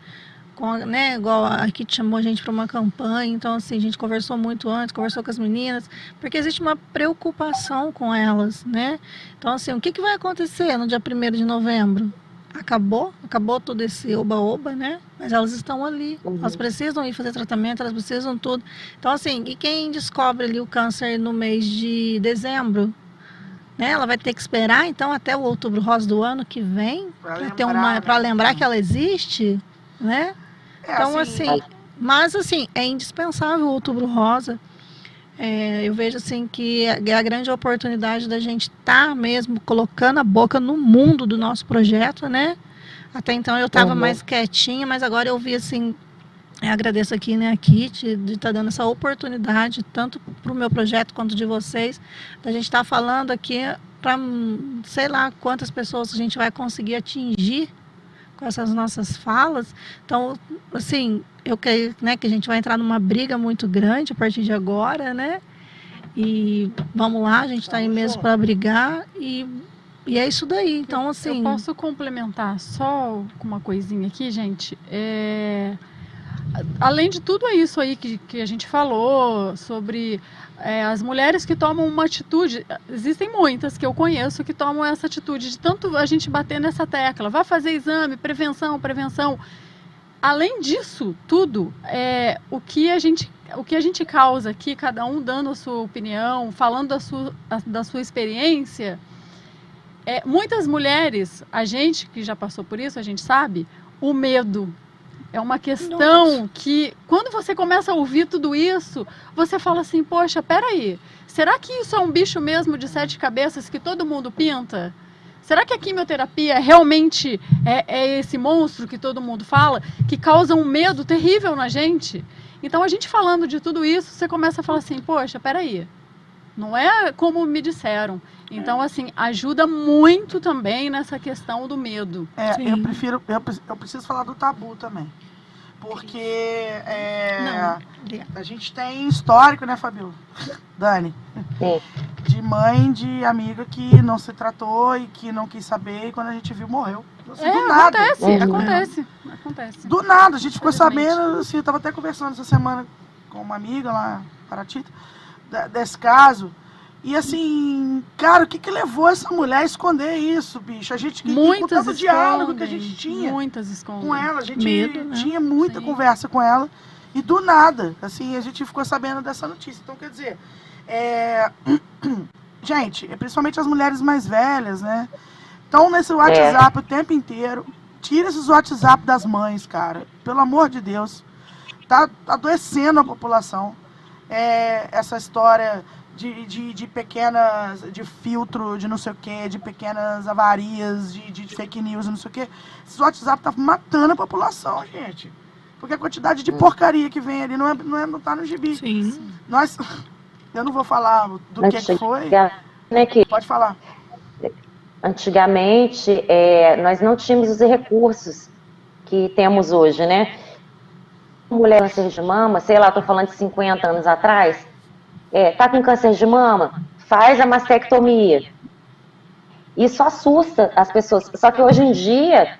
com, né, igual a Kit chamou a gente para uma campanha, então assim, a gente conversou muito antes, conversou com as meninas, porque existe uma preocupação com elas, né? Então assim, o que que vai acontecer no dia 1 de novembro? Acabou, acabou todo esse oba-oba, né? Mas elas estão ali, Uhum. elas precisam ir fazer tratamento, elas precisam tudo. Então, assim, e quem descobre ali o câncer no mês de dezembro? Né? Ela vai ter que esperar, então, até o outubro rosa do ano que vem, para lembrar, né? lembrar que ela existe, né? É, Então, assim, mas assim, é indispensável o outubro rosa. É, eu vejo assim que é a grande oportunidade da gente estar mesmo colocando a boca no mundo do nosso projeto, né? Até então eu estava Uhum. mais quietinha, mas agora eu vi assim, eu agradeço aqui né, a Kit de estar dando essa oportunidade, tanto para o meu projeto quanto de vocês, da gente estar falando aqui para sei lá quantas pessoas a gente vai conseguir atingir com essas nossas falas. Então, assim, eu creio né, que a gente vai entrar numa briga muito grande a partir de agora, né? E vamos lá, a gente está aí mesmo para brigar e, e é isso daí. Então, assim. Eu posso complementar só com uma coisinha aqui, gente? É, Além de tudo isso aí que, que a gente falou sobre é, as mulheres que tomam uma atitude, existem muitas que eu conheço que tomam essa atitude de tanto a gente bater nessa tecla, vai fazer exame, prevenção, prevenção. Além disso, tudo, é, o, que a gente, o que a gente causa aqui, cada um dando a sua opinião, falando da sua, a- da sua experiência, é, muitas mulheres, a gente que já passou por isso, a gente sabe, o medo. É uma questão que, quando você começa a ouvir tudo isso, você fala assim: poxa, peraí, será que isso é um bicho mesmo de sete cabeças que todo mundo pinta? Será que a quimioterapia realmente é, é esse monstro que todo mundo fala, que causa um medo terrível na gente? Então, a gente falando de tudo isso, você começa a falar assim: poxa, peraí, não é como me disseram. Então, assim, ajuda muito também nessa questão do medo. É, Sim. eu prefiro, eu, eu preciso falar do tabu também. Porque é, a gente tem histórico, né, Fabio? Dani? Sim. De mãe de amiga que não se tratou e que não quis saber e quando a gente viu morreu. Assim, É, do nada. acontece, Uhum. acontece, acontece. Do nada, a gente ficou sabendo, assim, eu tava até conversando essa semana com uma amiga lá, Paratita, desse caso. E assim, cara, o que que levou essa mulher a esconder isso, bicho? A gente, com Muitas escondem, diálogo que a gente tinha Muitas escondem. com ela, a gente Medo, né? tinha muita Sim. conversa com ela. E do nada, assim, a gente ficou sabendo dessa notícia. Então, quer dizer, é... gente, principalmente as mulheres mais velhas, né? Estão nesse WhatsApp é. o tempo inteiro. Tira esses WhatsApp das mães, cara. Pelo amor de Deus. Tá adoecendo a população. É, essa história de, de, de, pequenas. de filtro, de não sei o que, de pequenas avarias, de, de fake news, não sei o que. Esse WhatsApp tá matando a população, gente. Porque a quantidade de porcaria que vem ali não, é, não, é, não tá no gibi. Sim. Nós. Eu não vou falar do que, que foi. Né, que Pode falar. Antigamente, é, nós não tínhamos os recursos que temos hoje, né? Mulher câncer de mama, sei lá, estou falando de 50 anos atrás, é, tá com câncer de mama, faz a mastectomia. Isso assusta as pessoas. Só que hoje em dia,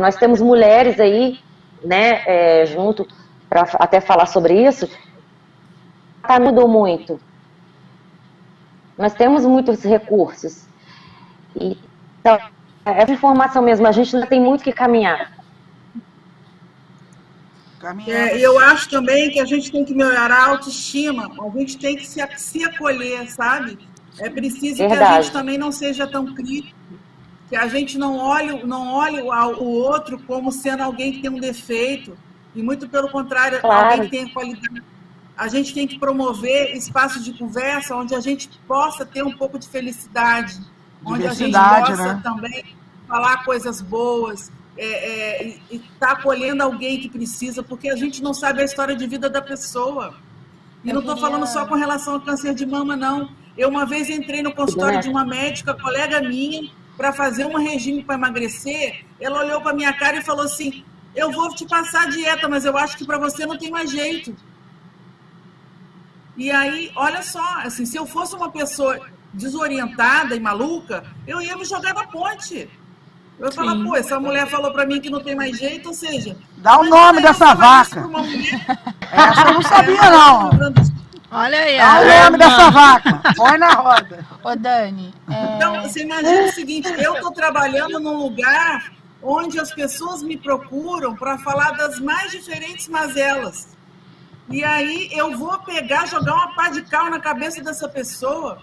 nós temos mulheres aí, né, é, junto, para até falar sobre isso, tá, mudou muito. Nós temos muitos recursos. Então, essa informação mesmo, a gente ainda tem muito que caminhar. É, eu acho também que a gente tem que melhorar a autoestima, a gente tem que se, se acolher, sabe? É preciso Verdade. que a gente também não seja tão crítico, que a gente não olhe, não olhe o, o outro como sendo alguém que tem um defeito, e muito pelo contrário, claro. alguém que tem qualidade. A gente tem que promover espaços de conversa onde a gente possa ter um pouco de felicidade, onde a gente possa né? também falar coisas boas, é, é, e está acolhendo alguém que precisa, porque a gente não sabe a história de vida da pessoa. E eu não estou queria... falando só com relação ao câncer de mama, não. Eu uma vez entrei no consultório de uma médica, colega minha, para fazer um regime para emagrecer. Ela olhou para minha cara e falou assim: Eu vou te passar a dieta, mas eu acho que para você não tem mais jeito. E aí, olha só, assim, se eu fosse uma pessoa desorientada e maluca, eu ia me jogar na ponte. Eu ia falar, pô, essa mulher falou pra mim que não tem mais jeito, ou seja. Dá o nome dessa vaca. Essa eu não sabia, não. Olha aí. Dá o nome dessa vaca. Põe na roda. Ô, Dani. É... Então, você imagina o seguinte: eu tô trabalhando num lugar onde as pessoas me procuram para falar das mais diferentes mazelas. E aí eu vou pegar, jogar uma pá de cal na cabeça dessa pessoa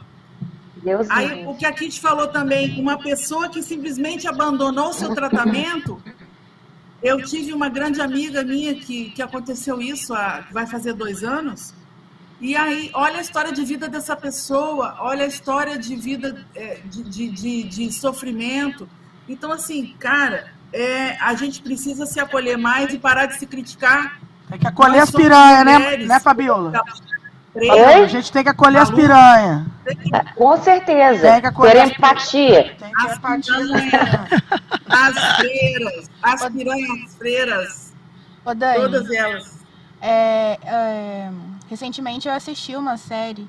Deus Aí, Deus. o que a Kit falou também, uma pessoa que simplesmente abandonou o seu tratamento. Eu tive uma grande amiga minha que, que aconteceu isso, há, vai fazer dois anos. E aí, olha a história de vida dessa pessoa, olha a história de vida é, de, de, de, de, sofrimento. Então, assim, cara, é, a gente precisa se acolher mais e parar de se criticar. Tem que acolher as piranhas, né, né, Fabiola? A gente tem que acolher as piranhas. Com certeza. Tem que acolher Ter empatia. Tem que as empatia. As freiras. As piranhas freiras. Ô, Dani, Todas elas. É, é, recentemente eu assisti uma série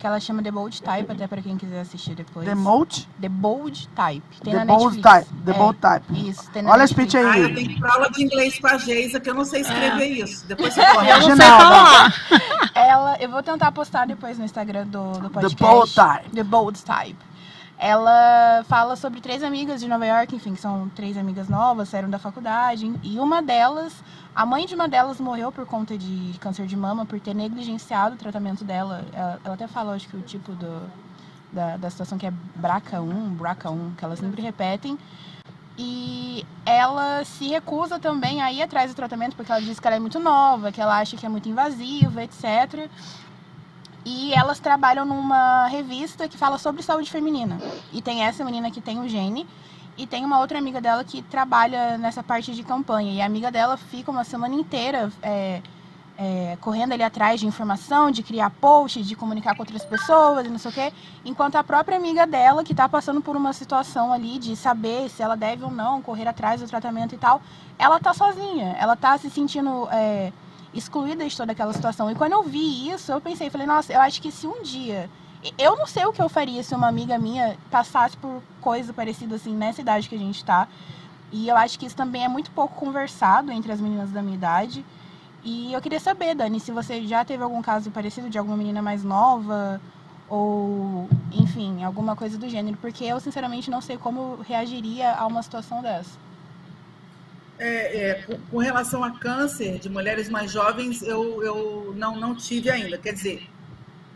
que ela chama The Bold Type, até para quem quiser assistir depois. The Bold? The Bold Type. Tem The na Bold Netflix. Type. The é, Bold Type. Isso, tem na Olha a speech aí. Ah, eu tenho que ir pra aula de inglês com a Geisa, que eu não sei escrever é. isso. Depois você corre. Eu não sei falar. Ela, eu vou tentar postar depois no Instagram do, do podcast. The Bold Type. The Bold Type. Ela fala sobre três amigas de Nova York, enfim, que são três amigas novas, saíram da faculdade. E uma delas, a mãe de uma delas morreu por conta de câncer de mama, por ter negligenciado o tratamento dela. Ela, ela até fala, acho que o tipo do, da, da situação que é BRCA1, BRCA1, que elas sempre repetem. E ela se recusa também a ir atrás do tratamento, porque ela diz que ela é muito nova, que ela acha que é muito invasiva, etc. E elas trabalham numa revista que fala sobre saúde feminina. E tem essa menina que tem o gene. E tem uma outra amiga dela que trabalha nessa parte de campanha. E a amiga dela fica uma semana inteira é, é, correndo ali atrás de informação, de criar posts, de comunicar com outras pessoas e não sei o quê. Enquanto a própria amiga dela, que está passando por uma situação ali de saber se ela deve ou não correr atrás do tratamento e tal, ela está sozinha. Ela está se sentindo. É, excluída de toda aquela situação. E quando eu vi isso, eu pensei, falei, nossa, eu acho que se um dia. Eu não sei o que eu faria se uma amiga minha passasse por coisa parecida assim nessa idade que a gente tá. E eu acho que isso também é muito pouco conversado entre as meninas da minha idade. E eu queria saber, Dani, se você já teve algum caso parecido de alguma menina mais nova ou, enfim, alguma coisa do gênero, porque eu sinceramente não sei como reagiria a uma situação dessa. é, é, com, relação a câncer de mulheres mais jovens, eu, eu não, não tive ainda. Quer dizer,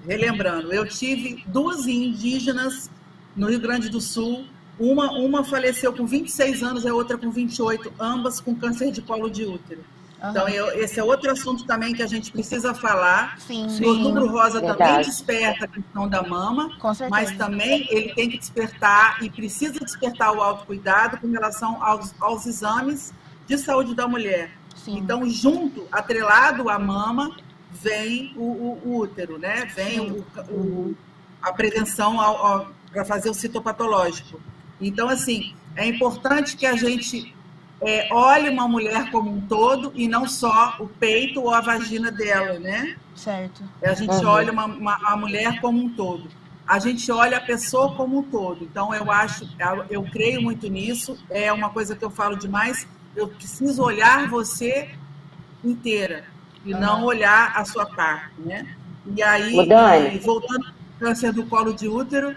relembrando, eu tive duas indígenas no Rio Grande do Sul. Uma, uma faleceu com 26 anos, a outra com 28, ambas com câncer de colo de útero. Uhum. Então, eu, esse é outro assunto também que a gente precisa falar. Sim. O outubro rosa Verdade. também desperta a questão da mama, mas também ele tem que despertar e precisa despertar o autocuidado com relação aos, aos exames de saúde da mulher. Sim. Então, junto, atrelado à mama, vem o, o, o útero, né? Vem o, o, a prevenção para fazer o citopatológico. Então, assim, é importante que a gente é, olhe uma mulher como um todo e não só o peito ou a vagina dela, né? Certo. A gente uhum. olha uma, uma, a mulher como um todo. A gente olha a pessoa como um todo. Então, eu acho, eu creio muito nisso. É uma coisa que eu falo demais. Eu preciso olhar você inteira e uhum. não olhar a sua parte, né? E aí, e voltando ao câncer do colo de útero,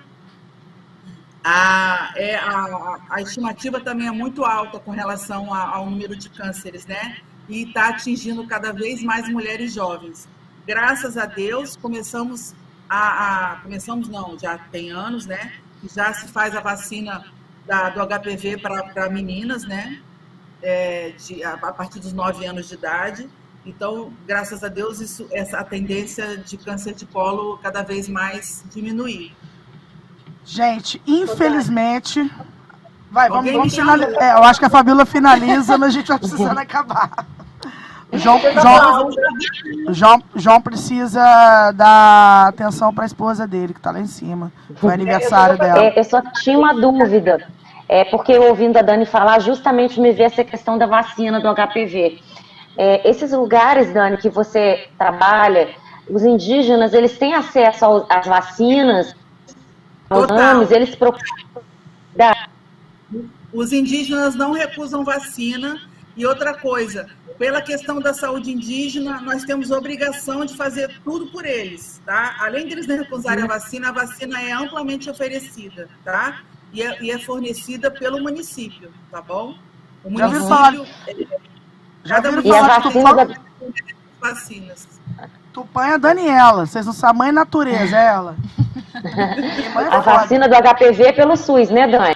a, é, a, a estimativa também é muito alta com relação ao número de cânceres, né? E está atingindo cada vez mais mulheres jovens. Graças a Deus, começamos a, a, começamos não, já tem anos, né? Já se faz a vacina da, do HPV para meninas, né? É, de, a, a, partir dos 9 anos de idade. Então, graças a Deus, isso, essa a tendência de câncer de colo cada vez mais diminuir. Gente, infelizmente. Vai, vamos, vamos finalizar. É, eu acho que a Fabíola finaliza, mas a gente vai precisando acabar. João, João, João, João precisa dar atenção para a esposa dele, que está lá em cima. Foi aniversário dela. É, eu só tinha uma dúvida. É porque ouvindo a Dani falar, justamente me veio essa questão da vacina do HPV. É, esses lugares, Dani, que você trabalha, os indígenas, eles têm acesso às vacinas Total. eles procuram. Os indígenas não recusam vacina. E outra coisa, pela questão da saúde indígena, nós temos obrigação de fazer tudo por eles, tá? Além deles não recusarem a vacina, a vacina é amplamente oferecida, tá? E é, e é fornecida pelo município, tá bom? O município. Já viram falar de Tupã? Vacinas. Tupã é a Daniela, vocês não sabem, mãe natureza, é ela. a vacina do HPV é pelo SUS, né, Dani?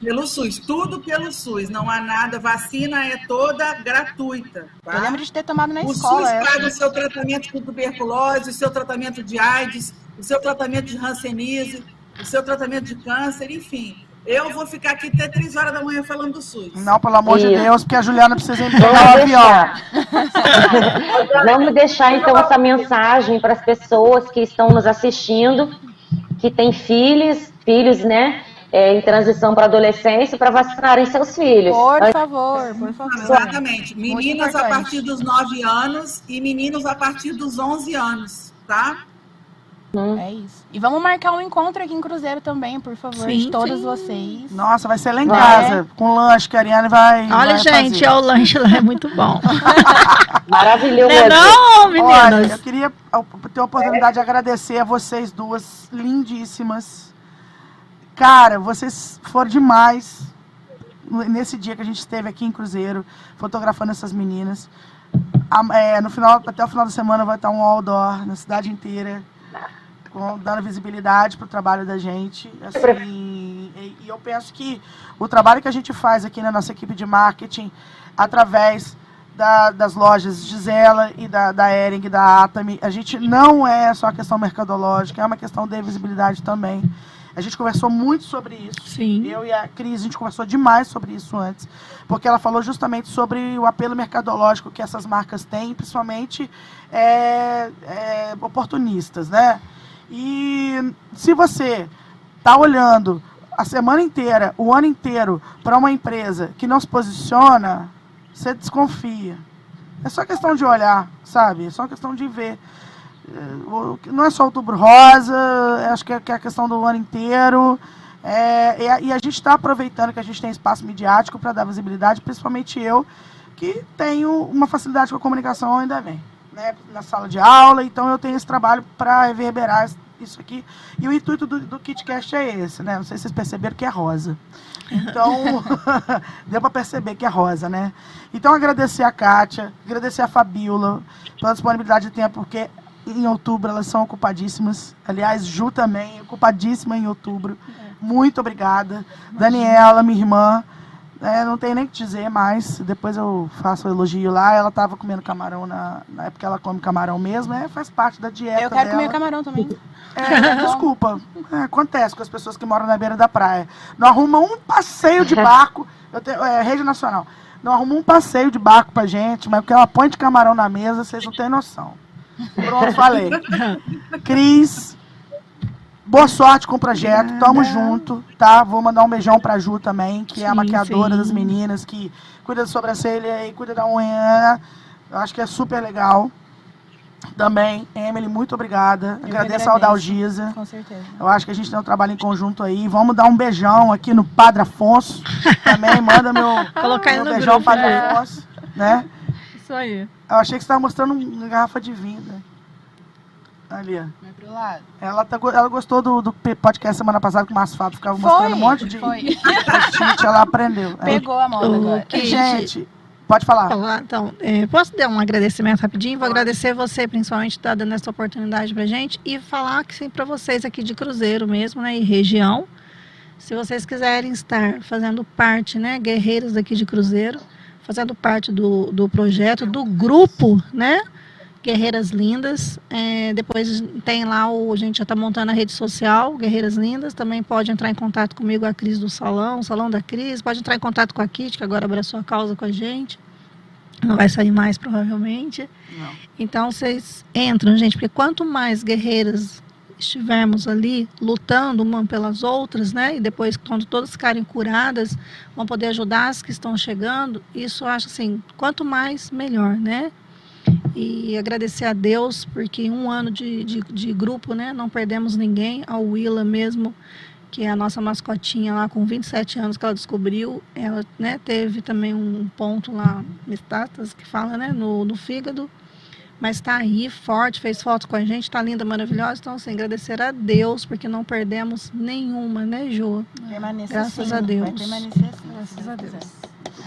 Pelo SUS, tudo pelo SUS, não há nada, vacina é toda gratuita. Tá? Eu lembro de ter tomado na o escola. O SUS paga o seu tratamento de tuberculose, o seu tratamento de AIDS, o seu tratamento de hanseníase, o seu tratamento de câncer, enfim. Eu vou ficar aqui até três horas da manhã falando do SUS. Não, pelo amor Isso. de Deus, porque a Juliana precisa ir pegar o avião. Vamos deixar então essa mensagem para as pessoas que estão nos assistindo, que têm filhos, filhos, né? É, em transição para adolescência para vacinarem seus filhos. Por favor, por favor. Exatamente. Meninas a partir dos 9 anos e meninos a partir dos 11 anos, tá? Hum. É isso. E vamos marcar um encontro aqui em Cruzeiro também, por favor, sim, de todos sim. vocês. Nossa, vai ser lá em casa, com lanche que a Ariane vai. Olha, vai gente, fazer. é o lanche lá é muito bom. Maravilhoso. Não, não, meninas. Olha, eu queria ter a oportunidade de agradecer a vocês duas, lindíssimas. Cara, vocês foram demais nesse dia que a gente esteve aqui em Cruzeiro, fotografando essas meninas. É, no final, até o final da semana vai estar um outdoor na cidade inteira dando visibilidade para o trabalho da gente. Assim, e, e, eu penso que o trabalho que a gente faz aqui na nossa equipe de marketing, através da, das lojas Gisela e da, da Ering, da Atami, a gente não é só questão mercadológica, é uma questão de visibilidade também. A gente conversou muito sobre isso. Sim. Eu e a Cris, a gente conversou demais sobre isso antes, porque ela falou justamente sobre o apelo mercadológico que essas marcas têm, principalmente é, é, oportunistas, né? E se você está olhando a semana inteira, o ano inteiro, para uma empresa que não se posiciona, você desconfia. É só questão de olhar, sabe? É só questão de ver. É, não é só outubro rosa, acho que é, a questão do ano inteiro. É, e a gente está aproveitando que a gente tem espaço midiático para dar visibilidade, principalmente eu, que tenho uma facilidade com a comunicação ainda bem. Né, na sala de aula, então eu tenho esse trabalho para reverberar isso aqui. E o intuito do, do KitCast é esse, né? Não sei se vocês perceberam que é rosa. Então, deu para perceber que é rosa, né? Então, agradecer a Kátia, agradecer a Fabiola pela disponibilidade de tempo, porque em outubro elas são ocupadíssimas. Aliás, Ju também, ocupadíssima em outubro. Muito obrigada. Daniela, minha irmã. É, não tem nem o que dizer mais. Depois eu faço o elogio lá. Ela estava comendo camarão na, na época ela come camarão mesmo, é, faz parte da dieta. Eu quero dela. comer camarão também. É, desculpa. É, acontece com as pessoas que moram na beira da praia. Não arruma um passeio de barco. Eu tenho, é, Rede Nacional. Não arruma um passeio de barco pra gente, mas porque ela põe de camarão na mesa, vocês não têm noção. Pronto, falei. Cris, boa sorte com o projeto. Tamo junto, tá? Vou mandar um beijão pra Ju também, que é a Sim, maquiadora sim. das meninas, que cuida da sobrancelha e cuida da unha. Eu acho que é super legal. Também, Emily, muito obrigada. Eu Agradeço ao. Dalgisa. Com certeza. Eu acho que a gente tem um trabalho em conjunto aí. Vamos dar um beijão aqui no Padre Afonso. Também manda meu, Colocar meu no beijão grupo, Padre né? Afonso. Né? Isso aí. Eu achei que você estava mostrando uma garrafa de vinho. né? Ali, ó. Vai pro lado. Ela, tá, ela gostou do, do podcast semana passada que o Márcio Fábio ficava mostrando Foi, um monte de foi. post-it, ela aprendeu. Pegou a moda agora. que- Gente, pode falar. falar, então, é, posso dar um agradecimento rapidinho? Vou agradecer você, principalmente, por estar dando essa oportunidade pra gente e falar que sim para vocês aqui de Cruzeiro mesmo, né, e região. Se vocês quiserem estar fazendo parte, né, guerreiros daqui de Cruzeiro, fazendo parte do, do projeto, do grupo, né, Guerreiras Lindas. É, depois tem lá, o, a gente já está montando a rede social, Guerreiras Lindas. Também pode entrar em contato comigo, a Cris do Salão, o Salão da Cris. Pode entrar em contato com a Kit, que agora abraçou a causa com a gente. Não vai sair mais, provavelmente. Não. Então, vocês entram, gente, porque quanto mais guerreiras estivermos ali lutando uma pelas outras, né? E depois, quando todas ficarem curadas, vão poder ajudar as que estão chegando. Isso eu acho assim, quanto mais, melhor, né? E agradecer a Deus, porque em um ano de, de, de grupo, né? Não perdemos ninguém. A Willa mesmo, que é a nossa mascotinha lá com 27 anos que ela descobriu, ela né, teve também um ponto lá, metástase, que fala, né? No, no fígado mas está aí forte, fez foto com a gente, está linda, maravilhosa. Então, assim, agradecer a Deus, porque não perdemos nenhuma, né, Jô? Permanecer Graças assim, a Deus. Vai permanecer assim. Graças a Deus.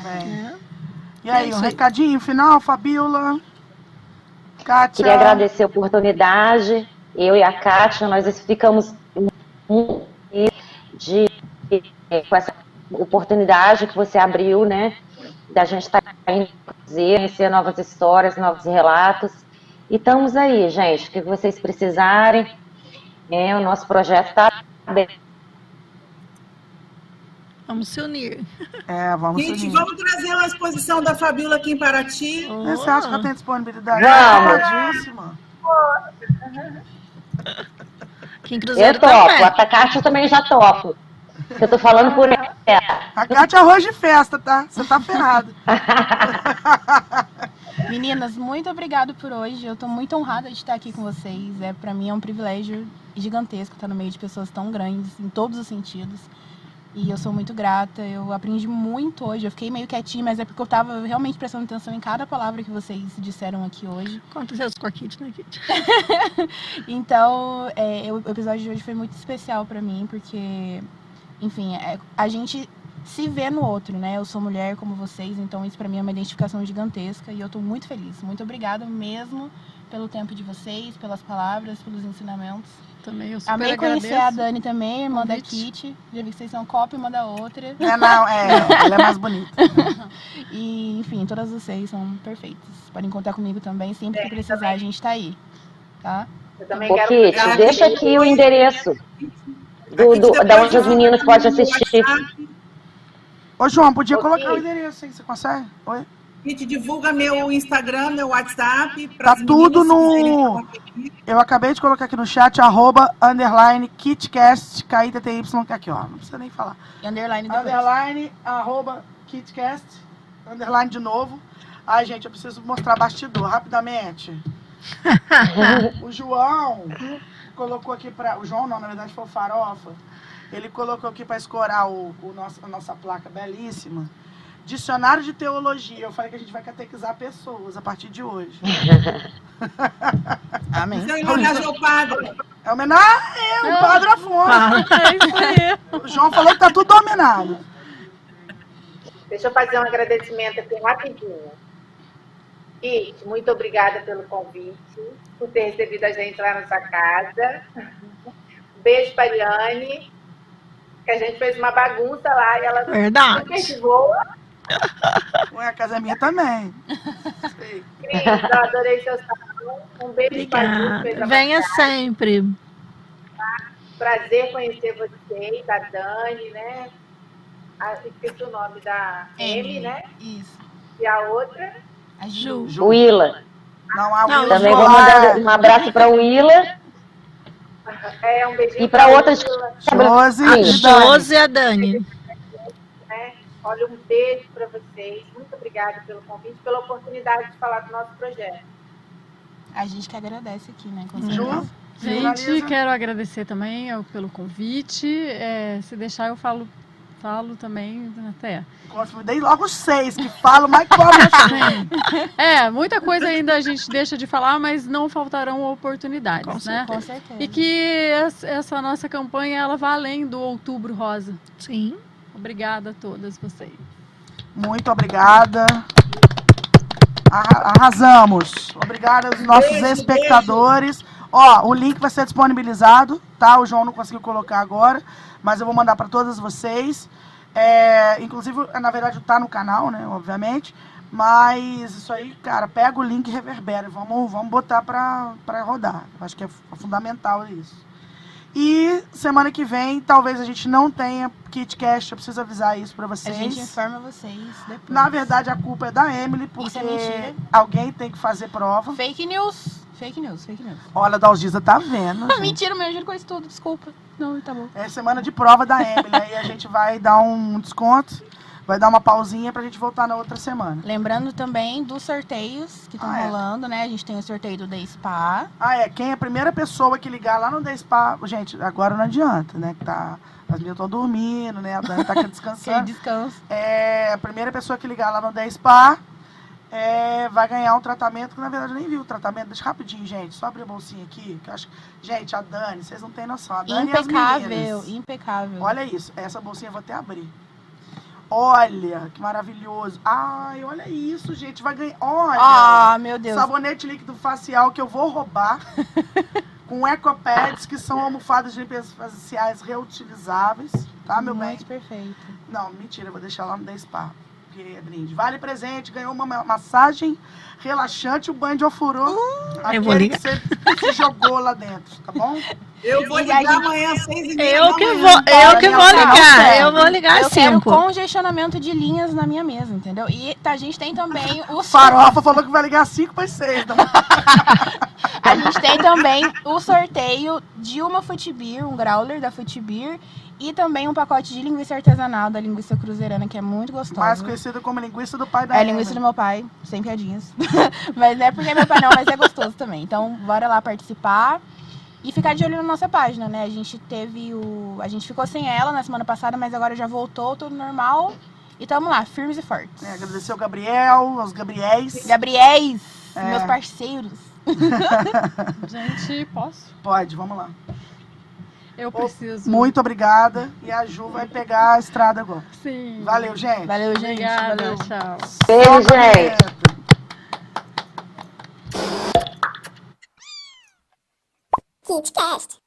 É. E aí, É um recadinho final, Fabiola? Kátia? Queria agradecer a oportunidade. Eu e a Kátia, nós ficamos muito felizes de com essa oportunidade que você abriu, né? Da gente estar indo dizer, conhecer novas histórias, novos relatos. E estamos aí, gente. O que vocês precisarem. É, o nosso projeto está aberto. Vamos se unir. É, vamos Gente, unir. vamos trazer uma exposição da Fabiola aqui em Paraty. Você acha que ela tem disponibilidade? Vamos. Ocupadíssima. Aqui em Cruzeiro Eu topo. também. A Kátia também já topo. Eu tô falando por ela. A Kátia é arroz de festa, tá? Você tá ferrado. Meninas, muito obrigado por hoje. Eu tô muito honrada de estar aqui com vocês. É para mim é um privilégio gigantesco estar no meio de pessoas tão grandes em todos os sentidos. E eu sou muito grata. Eu aprendi muito hoje. Eu fiquei meio quietinha, mas é porque eu tava realmente prestando atenção em cada palavra que vocês disseram aqui hoje. Aconteceu isso com a Kit, né, Kit? Então, é, o episódio de hoje foi muito especial pra mim, porque, enfim, é, a gente se vê no outro, né? Eu sou mulher como vocês, então isso pra mim é uma identificação gigantesca e eu tô muito feliz. Muito obrigada mesmo pelo tempo de vocês, pelas palavras, pelos ensinamentos. Também eu super Amei conhecer agradeço. a Dani também, irmã da. Kit. Já vi que vocês são cópia uma da outra. É, não, é, ela é mais bonita. E, enfim, todas vocês são perfeitas. Podem contar comigo também. Sempre que precisar, a gente tá aí. Tá? Eu também Ô, quero Kit, deixa aqui o endereço do, do- da onde as meninas podem assistir. Ô, João, podia colocar o endereço aí, você consegue? Oi? Gente, divulga meu Instagram, meu WhatsApp. Tá tudo no-. Eu acabei de colocar aqui no chat, arroba, underline, kitcast, K-I-T-T-Y, aqui, ó, não precisa nem falar. E underline depois. Underline, arroba, kitcast, underline de novo. Ai, gente, eu preciso mostrar bastidor, rapidamente. o João colocou aqui pra... O João não, na verdade foi o Farofa. Ele colocou aqui pra escorar o, o nosso, a nossa placa belíssima. Dicionário de teologia. Eu falei que a gente vai catequizar pessoas a partir de hoje. Amém. Isso é em homenagem ao padre. É homenagem é, o Padre Afonso. É. O João falou que tá tudo dominado. Deixa eu fazer um agradecimento aqui rapidinho. Kit, muito obrigada pelo convite, por ter recebido a gente lá na sua casa. Um beijo para Ariane, que a gente fez uma bagunça lá e ela Verdade. super de boa. Ué, a casa é minha também. Sei. Cris, eu adorei seu salão. Um beijo para a Venha sempre. Prazer conhecer vocês, a Dani, né? Ah, esqueci o nome da M, né? Isso. E a outra. A Ju. Ju. Willa. Não, a Não, Willa Também vou mandar um abraço para Willa É, um beijinho e para pra outras. Josi Dani. Josi e a Dani. Olha, um beijo para vocês. Muito obrigada pelo convite, pela oportunidade de falar do nosso projeto. A gente que agradece aqui, né? Com certeza. Gente, quero agradecer também ao- pelo convite. É, se deixar, eu falo, falo também até. Dei logo seis que falam, mas como assim? É, muita coisa ainda a gente deixa de falar, mas não faltarão oportunidades, né? Com certeza. E que essa- essa nossa campanha ela vá além do Outubro Rosa. Sim. Obrigada a todas vocês. Muito obrigada. Arra- Arrasamos. Obrigada aos nossos Beijo, espectadores. Ó, o link vai ser disponibilizado, tá? O João não conseguiu colocar agora, mas eu vou mandar para todas vocês. É, inclusive, na verdade, tá no canal, né? Obviamente. Mas isso aí, cara, pega o link e reverbera. Vamos, vamos botar pra, pra rodar. Eu acho que é fu- fundamental isso. E semana que vem, talvez a gente não tenha KitCast. Eu preciso avisar isso pra A vocês. gente informa vocês depois. Na verdade, a culpa é da Emily, porque Isso é alguém tem que fazer prova. Fake news. Fake news, fake news. Olha, a Dalgisa tá vendo. Ah, mentira, meu, eu juro com isso tudo, desculpa. Não, tá bom. É semana de prova da Emily. aí a gente vai dar um desconto, vai dar uma pausinha pra gente voltar na outra semana. Lembrando também dos sorteios que estão Ah, é. rolando, né? A gente tem o sorteio do Day Spa. Ah, é. Quem é a primeira pessoa que ligar lá no The Spa. Gente, agora não adianta, né? Que tá. As meninas estão dormindo, né? A Dani tá descansando. descanso. É, a primeira pessoa que ligar lá no 10 Spa é, vai ganhar um tratamento, que na verdade eu nem vi o tratamento. Deixa rapidinho, gente. Só abrir a bolsinha aqui. Que acho... Gente, a Dani, vocês não têm noção. A Dani e as Impecável, meninas. impecável. Olha isso. Essa bolsinha eu vou até abrir. Olha, que maravilhoso. Ai, olha isso, gente. Vai ganhar. Olha. Ah, meu Deus. Sabonete líquido facial que eu vou roubar. com ecopads, que são almofadas de limpeza faciais reutilizáveis. Tá, meu bem? Muito perfeito. Não, mentira, eu vou deixar lá no The Spa. É brinde. Vale presente, ganhou uma ma- massagem relaxante o banho de ofurô. eu vou aquele ligar. que você se jogou lá dentro, tá bom? Eu vou ligar amanhã às seis e meia Eu que vou, eu que vou ligar. Eu vou ligar às quero cinco. congestionamento de linhas na minha mesa, entendeu? E tá, a gente tem também o Farofa falou que vai ligar às 5 para 6. Tá bom? A gente tem também o sorteio de uma Futibir, um growler da Futibir, e também um pacote de linguiça artesanal da linguiça cruzeirana, que é muito gostosa. Mais conhecida como linguiça do pai da É a linguiça do meu pai, sem piadinhas. mas não é porque é meu pai não, mas é gostoso também. Então, bora lá participar. E ficar de olho na nossa página, né? A gente teve o. A gente ficou sem ela na semana passada, mas agora já voltou, tudo normal. E tamo lá, firmes e fortes. É, agradecer ao Gabriel, aos Gabriéis. Gabriéis, É. meus parceiros. Gente, posso? Pode, vamos lá. Eu preciso. Muito obrigada. E a Ju vai pegar a estrada agora. Sim. Valeu, gente. Valeu, gente. Obrigada, Valeu. tchau. Beijo, gente. KitCast.